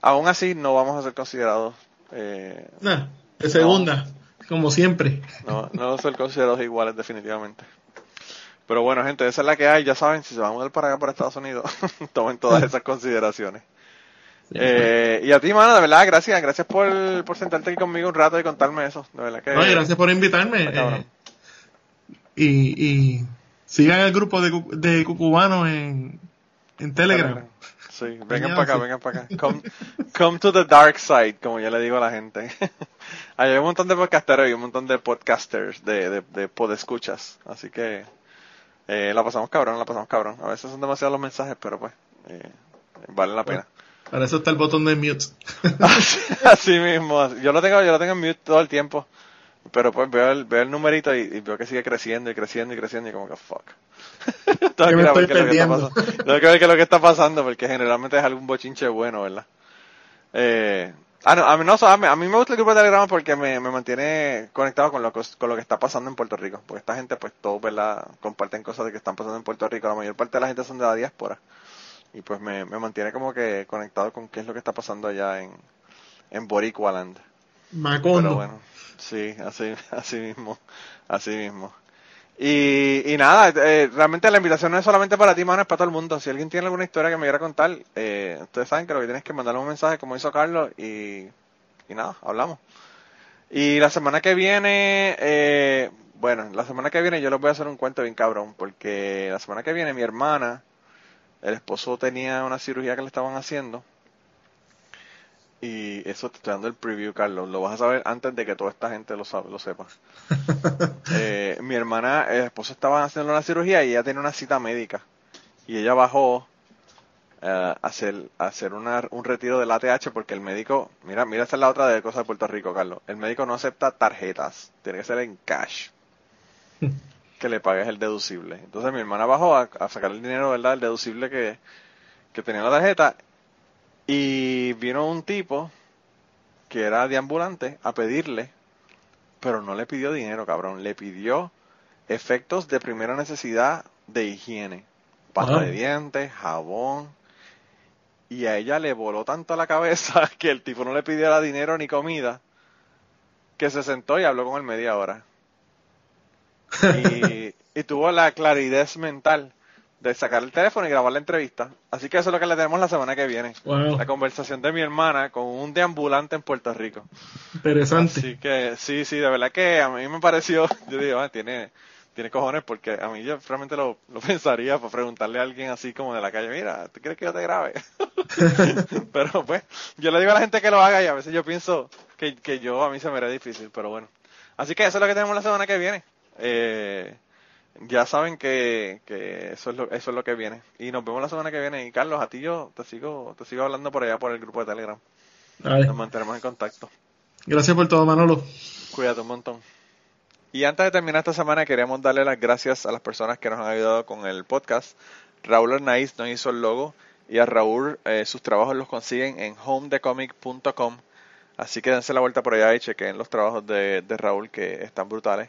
aún así no vamos a ser considerados. Eh, de segunda, como siempre. No, no vamos a ser considerados iguales, definitivamente. Pero bueno, gente, esa es la que hay. Ya saben, si se van a mudar para acá, para Estados Unidos, <laughs> tomen todas esas consideraciones. Eh, y a ti, mano, de verdad, gracias. Gracias por, por sentarte aquí conmigo un rato y contarme eso. De verdad que. gracias por invitarme. Eh, y, y sigan el grupo de, de cucubanos en, en Telegram. Sí, vengan para acá, vengan para acá. Come, come, to the dark side, como ya le digo a la gente. <laughs> hay un montón de podcasteros y un montón de podcasters, de, de, de podescuchas. Así que eh, la pasamos cabrón, la pasamos cabrón. A veces son demasiados los mensajes, pero pues eh, vale la pena. Para eso está el botón de mute. <laughs> así, mismo. Yo lo tengo, yo lo tengo en mute todo el tiempo. Pero pues veo el, veo el numerito y, y veo que sigue creciendo y creciendo y creciendo y como que fuck. <laughs> Tengo que estoy ver qué que. Tengo que ver qué es lo que está pasando porque generalmente es algún bochinche bueno, ¿verdad? Eh, ah, no, a mí, no, a mí, a mí me gusta el grupo de Telegram porque me, me mantiene conectado con lo, que- con lo que está pasando en Puerto Rico. Porque esta gente, pues todos, ¿verdad? Comparten cosas de que están pasando en Puerto Rico. La mayor parte de la gente son de la diáspora. Y pues me, me mantiene como que conectado con qué es lo que está pasando allá en, en Boricualand. Macondo. Pero bueno, sí, así, <laughs> así mismo, así mismo. Y, y nada, eh, realmente la invitación no es solamente para ti, mano, es para todo el mundo. Si alguien tiene alguna historia que me quiera contar, eh, ustedes saben que lo que tienes que mandarle un mensaje como hizo Carlos y, y nada, hablamos. Y la semana que viene, eh, bueno, la semana que viene yo les voy a hacer un cuento bien cabrón, porque la semana que viene mi hermana, el esposo tenía una cirugía que le estaban haciendo. Y eso te estoy dando el preview, Carlos. Lo vas a saber antes de que toda esta gente lo, sabe, lo sepa. <laughs> Eh, mi hermana, el esposo estaba haciendo una cirugía y ella tenía una cita médica. Y ella bajó eh, a hacer, a hacer una- un retiro del ATH porque el médico, mira, mira, esta es la otra de cosas de Puerto Rico, Carlos. El médico no acepta tarjetas, tiene que ser en cash. <laughs> que le pagues el deducible. Entonces mi hermana bajó a, a sacar el dinero, ¿verdad? El deducible que, que tenía en la tarjeta. Y vino un tipo que era de ambulante a pedirle, pero no le pidió dinero, cabrón. Le pidió efectos de primera necesidad de higiene. Pasta Ah. de dientes, jabón. Y a ella le voló tanto la cabeza <laughs> que el tipo no le pidiera dinero ni comida, que se sentó y habló con él media hora. <laughs> Y, y tuvo la claridad mental de sacar el teléfono y grabar la entrevista. Así que eso es lo que le tenemos la semana que viene. Wow, La conversación de mi hermana con un deambulante en Puerto Rico. interesante. Así que sí, sí, de verdad que a mí me pareció, <laughs> yo digo, ah, tiene, tiene cojones porque a mí yo realmente lo, lo <laughs> pensaría por preguntarle a alguien así como de la calle, mira, ¿tú quieres que yo te grabe? <laughs> pero pues, yo le digo a la gente que lo haga y a veces yo pienso que, que yo a mí se me hará difícil, pero bueno. Así que eso es lo que tenemos la semana que viene. Eh, ya saben que, que eso es lo eso es lo que viene y nos vemos la semana que viene y Carlos a ti yo te sigo te sigo hablando por allá por el grupo de Telegram Dale. nos mantenemos en contacto Gracias por todo, Manolo. Cuídate un montón. Y antes de terminar esta semana, queremos darle las gracias a las personas que nos han ayudado con el podcast. Raúl Arnaiz nos hizo el logo y a Raúl eh, sus trabajos los consiguen en homedecomic.com. Así que dense la vuelta por allá y chequen los trabajos de, de Raúl que están brutales.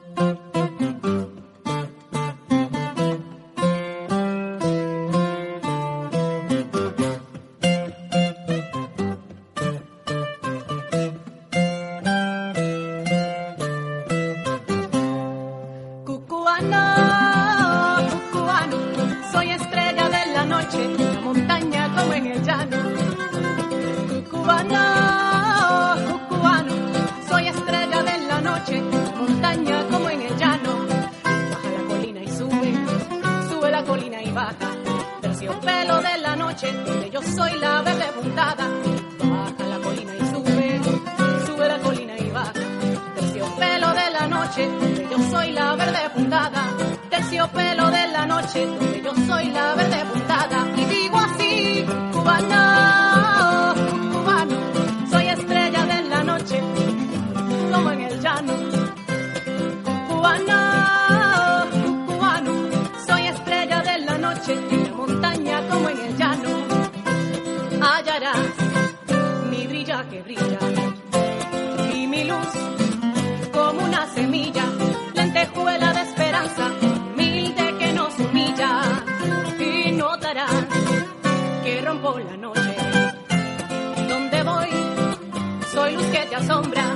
Sombra.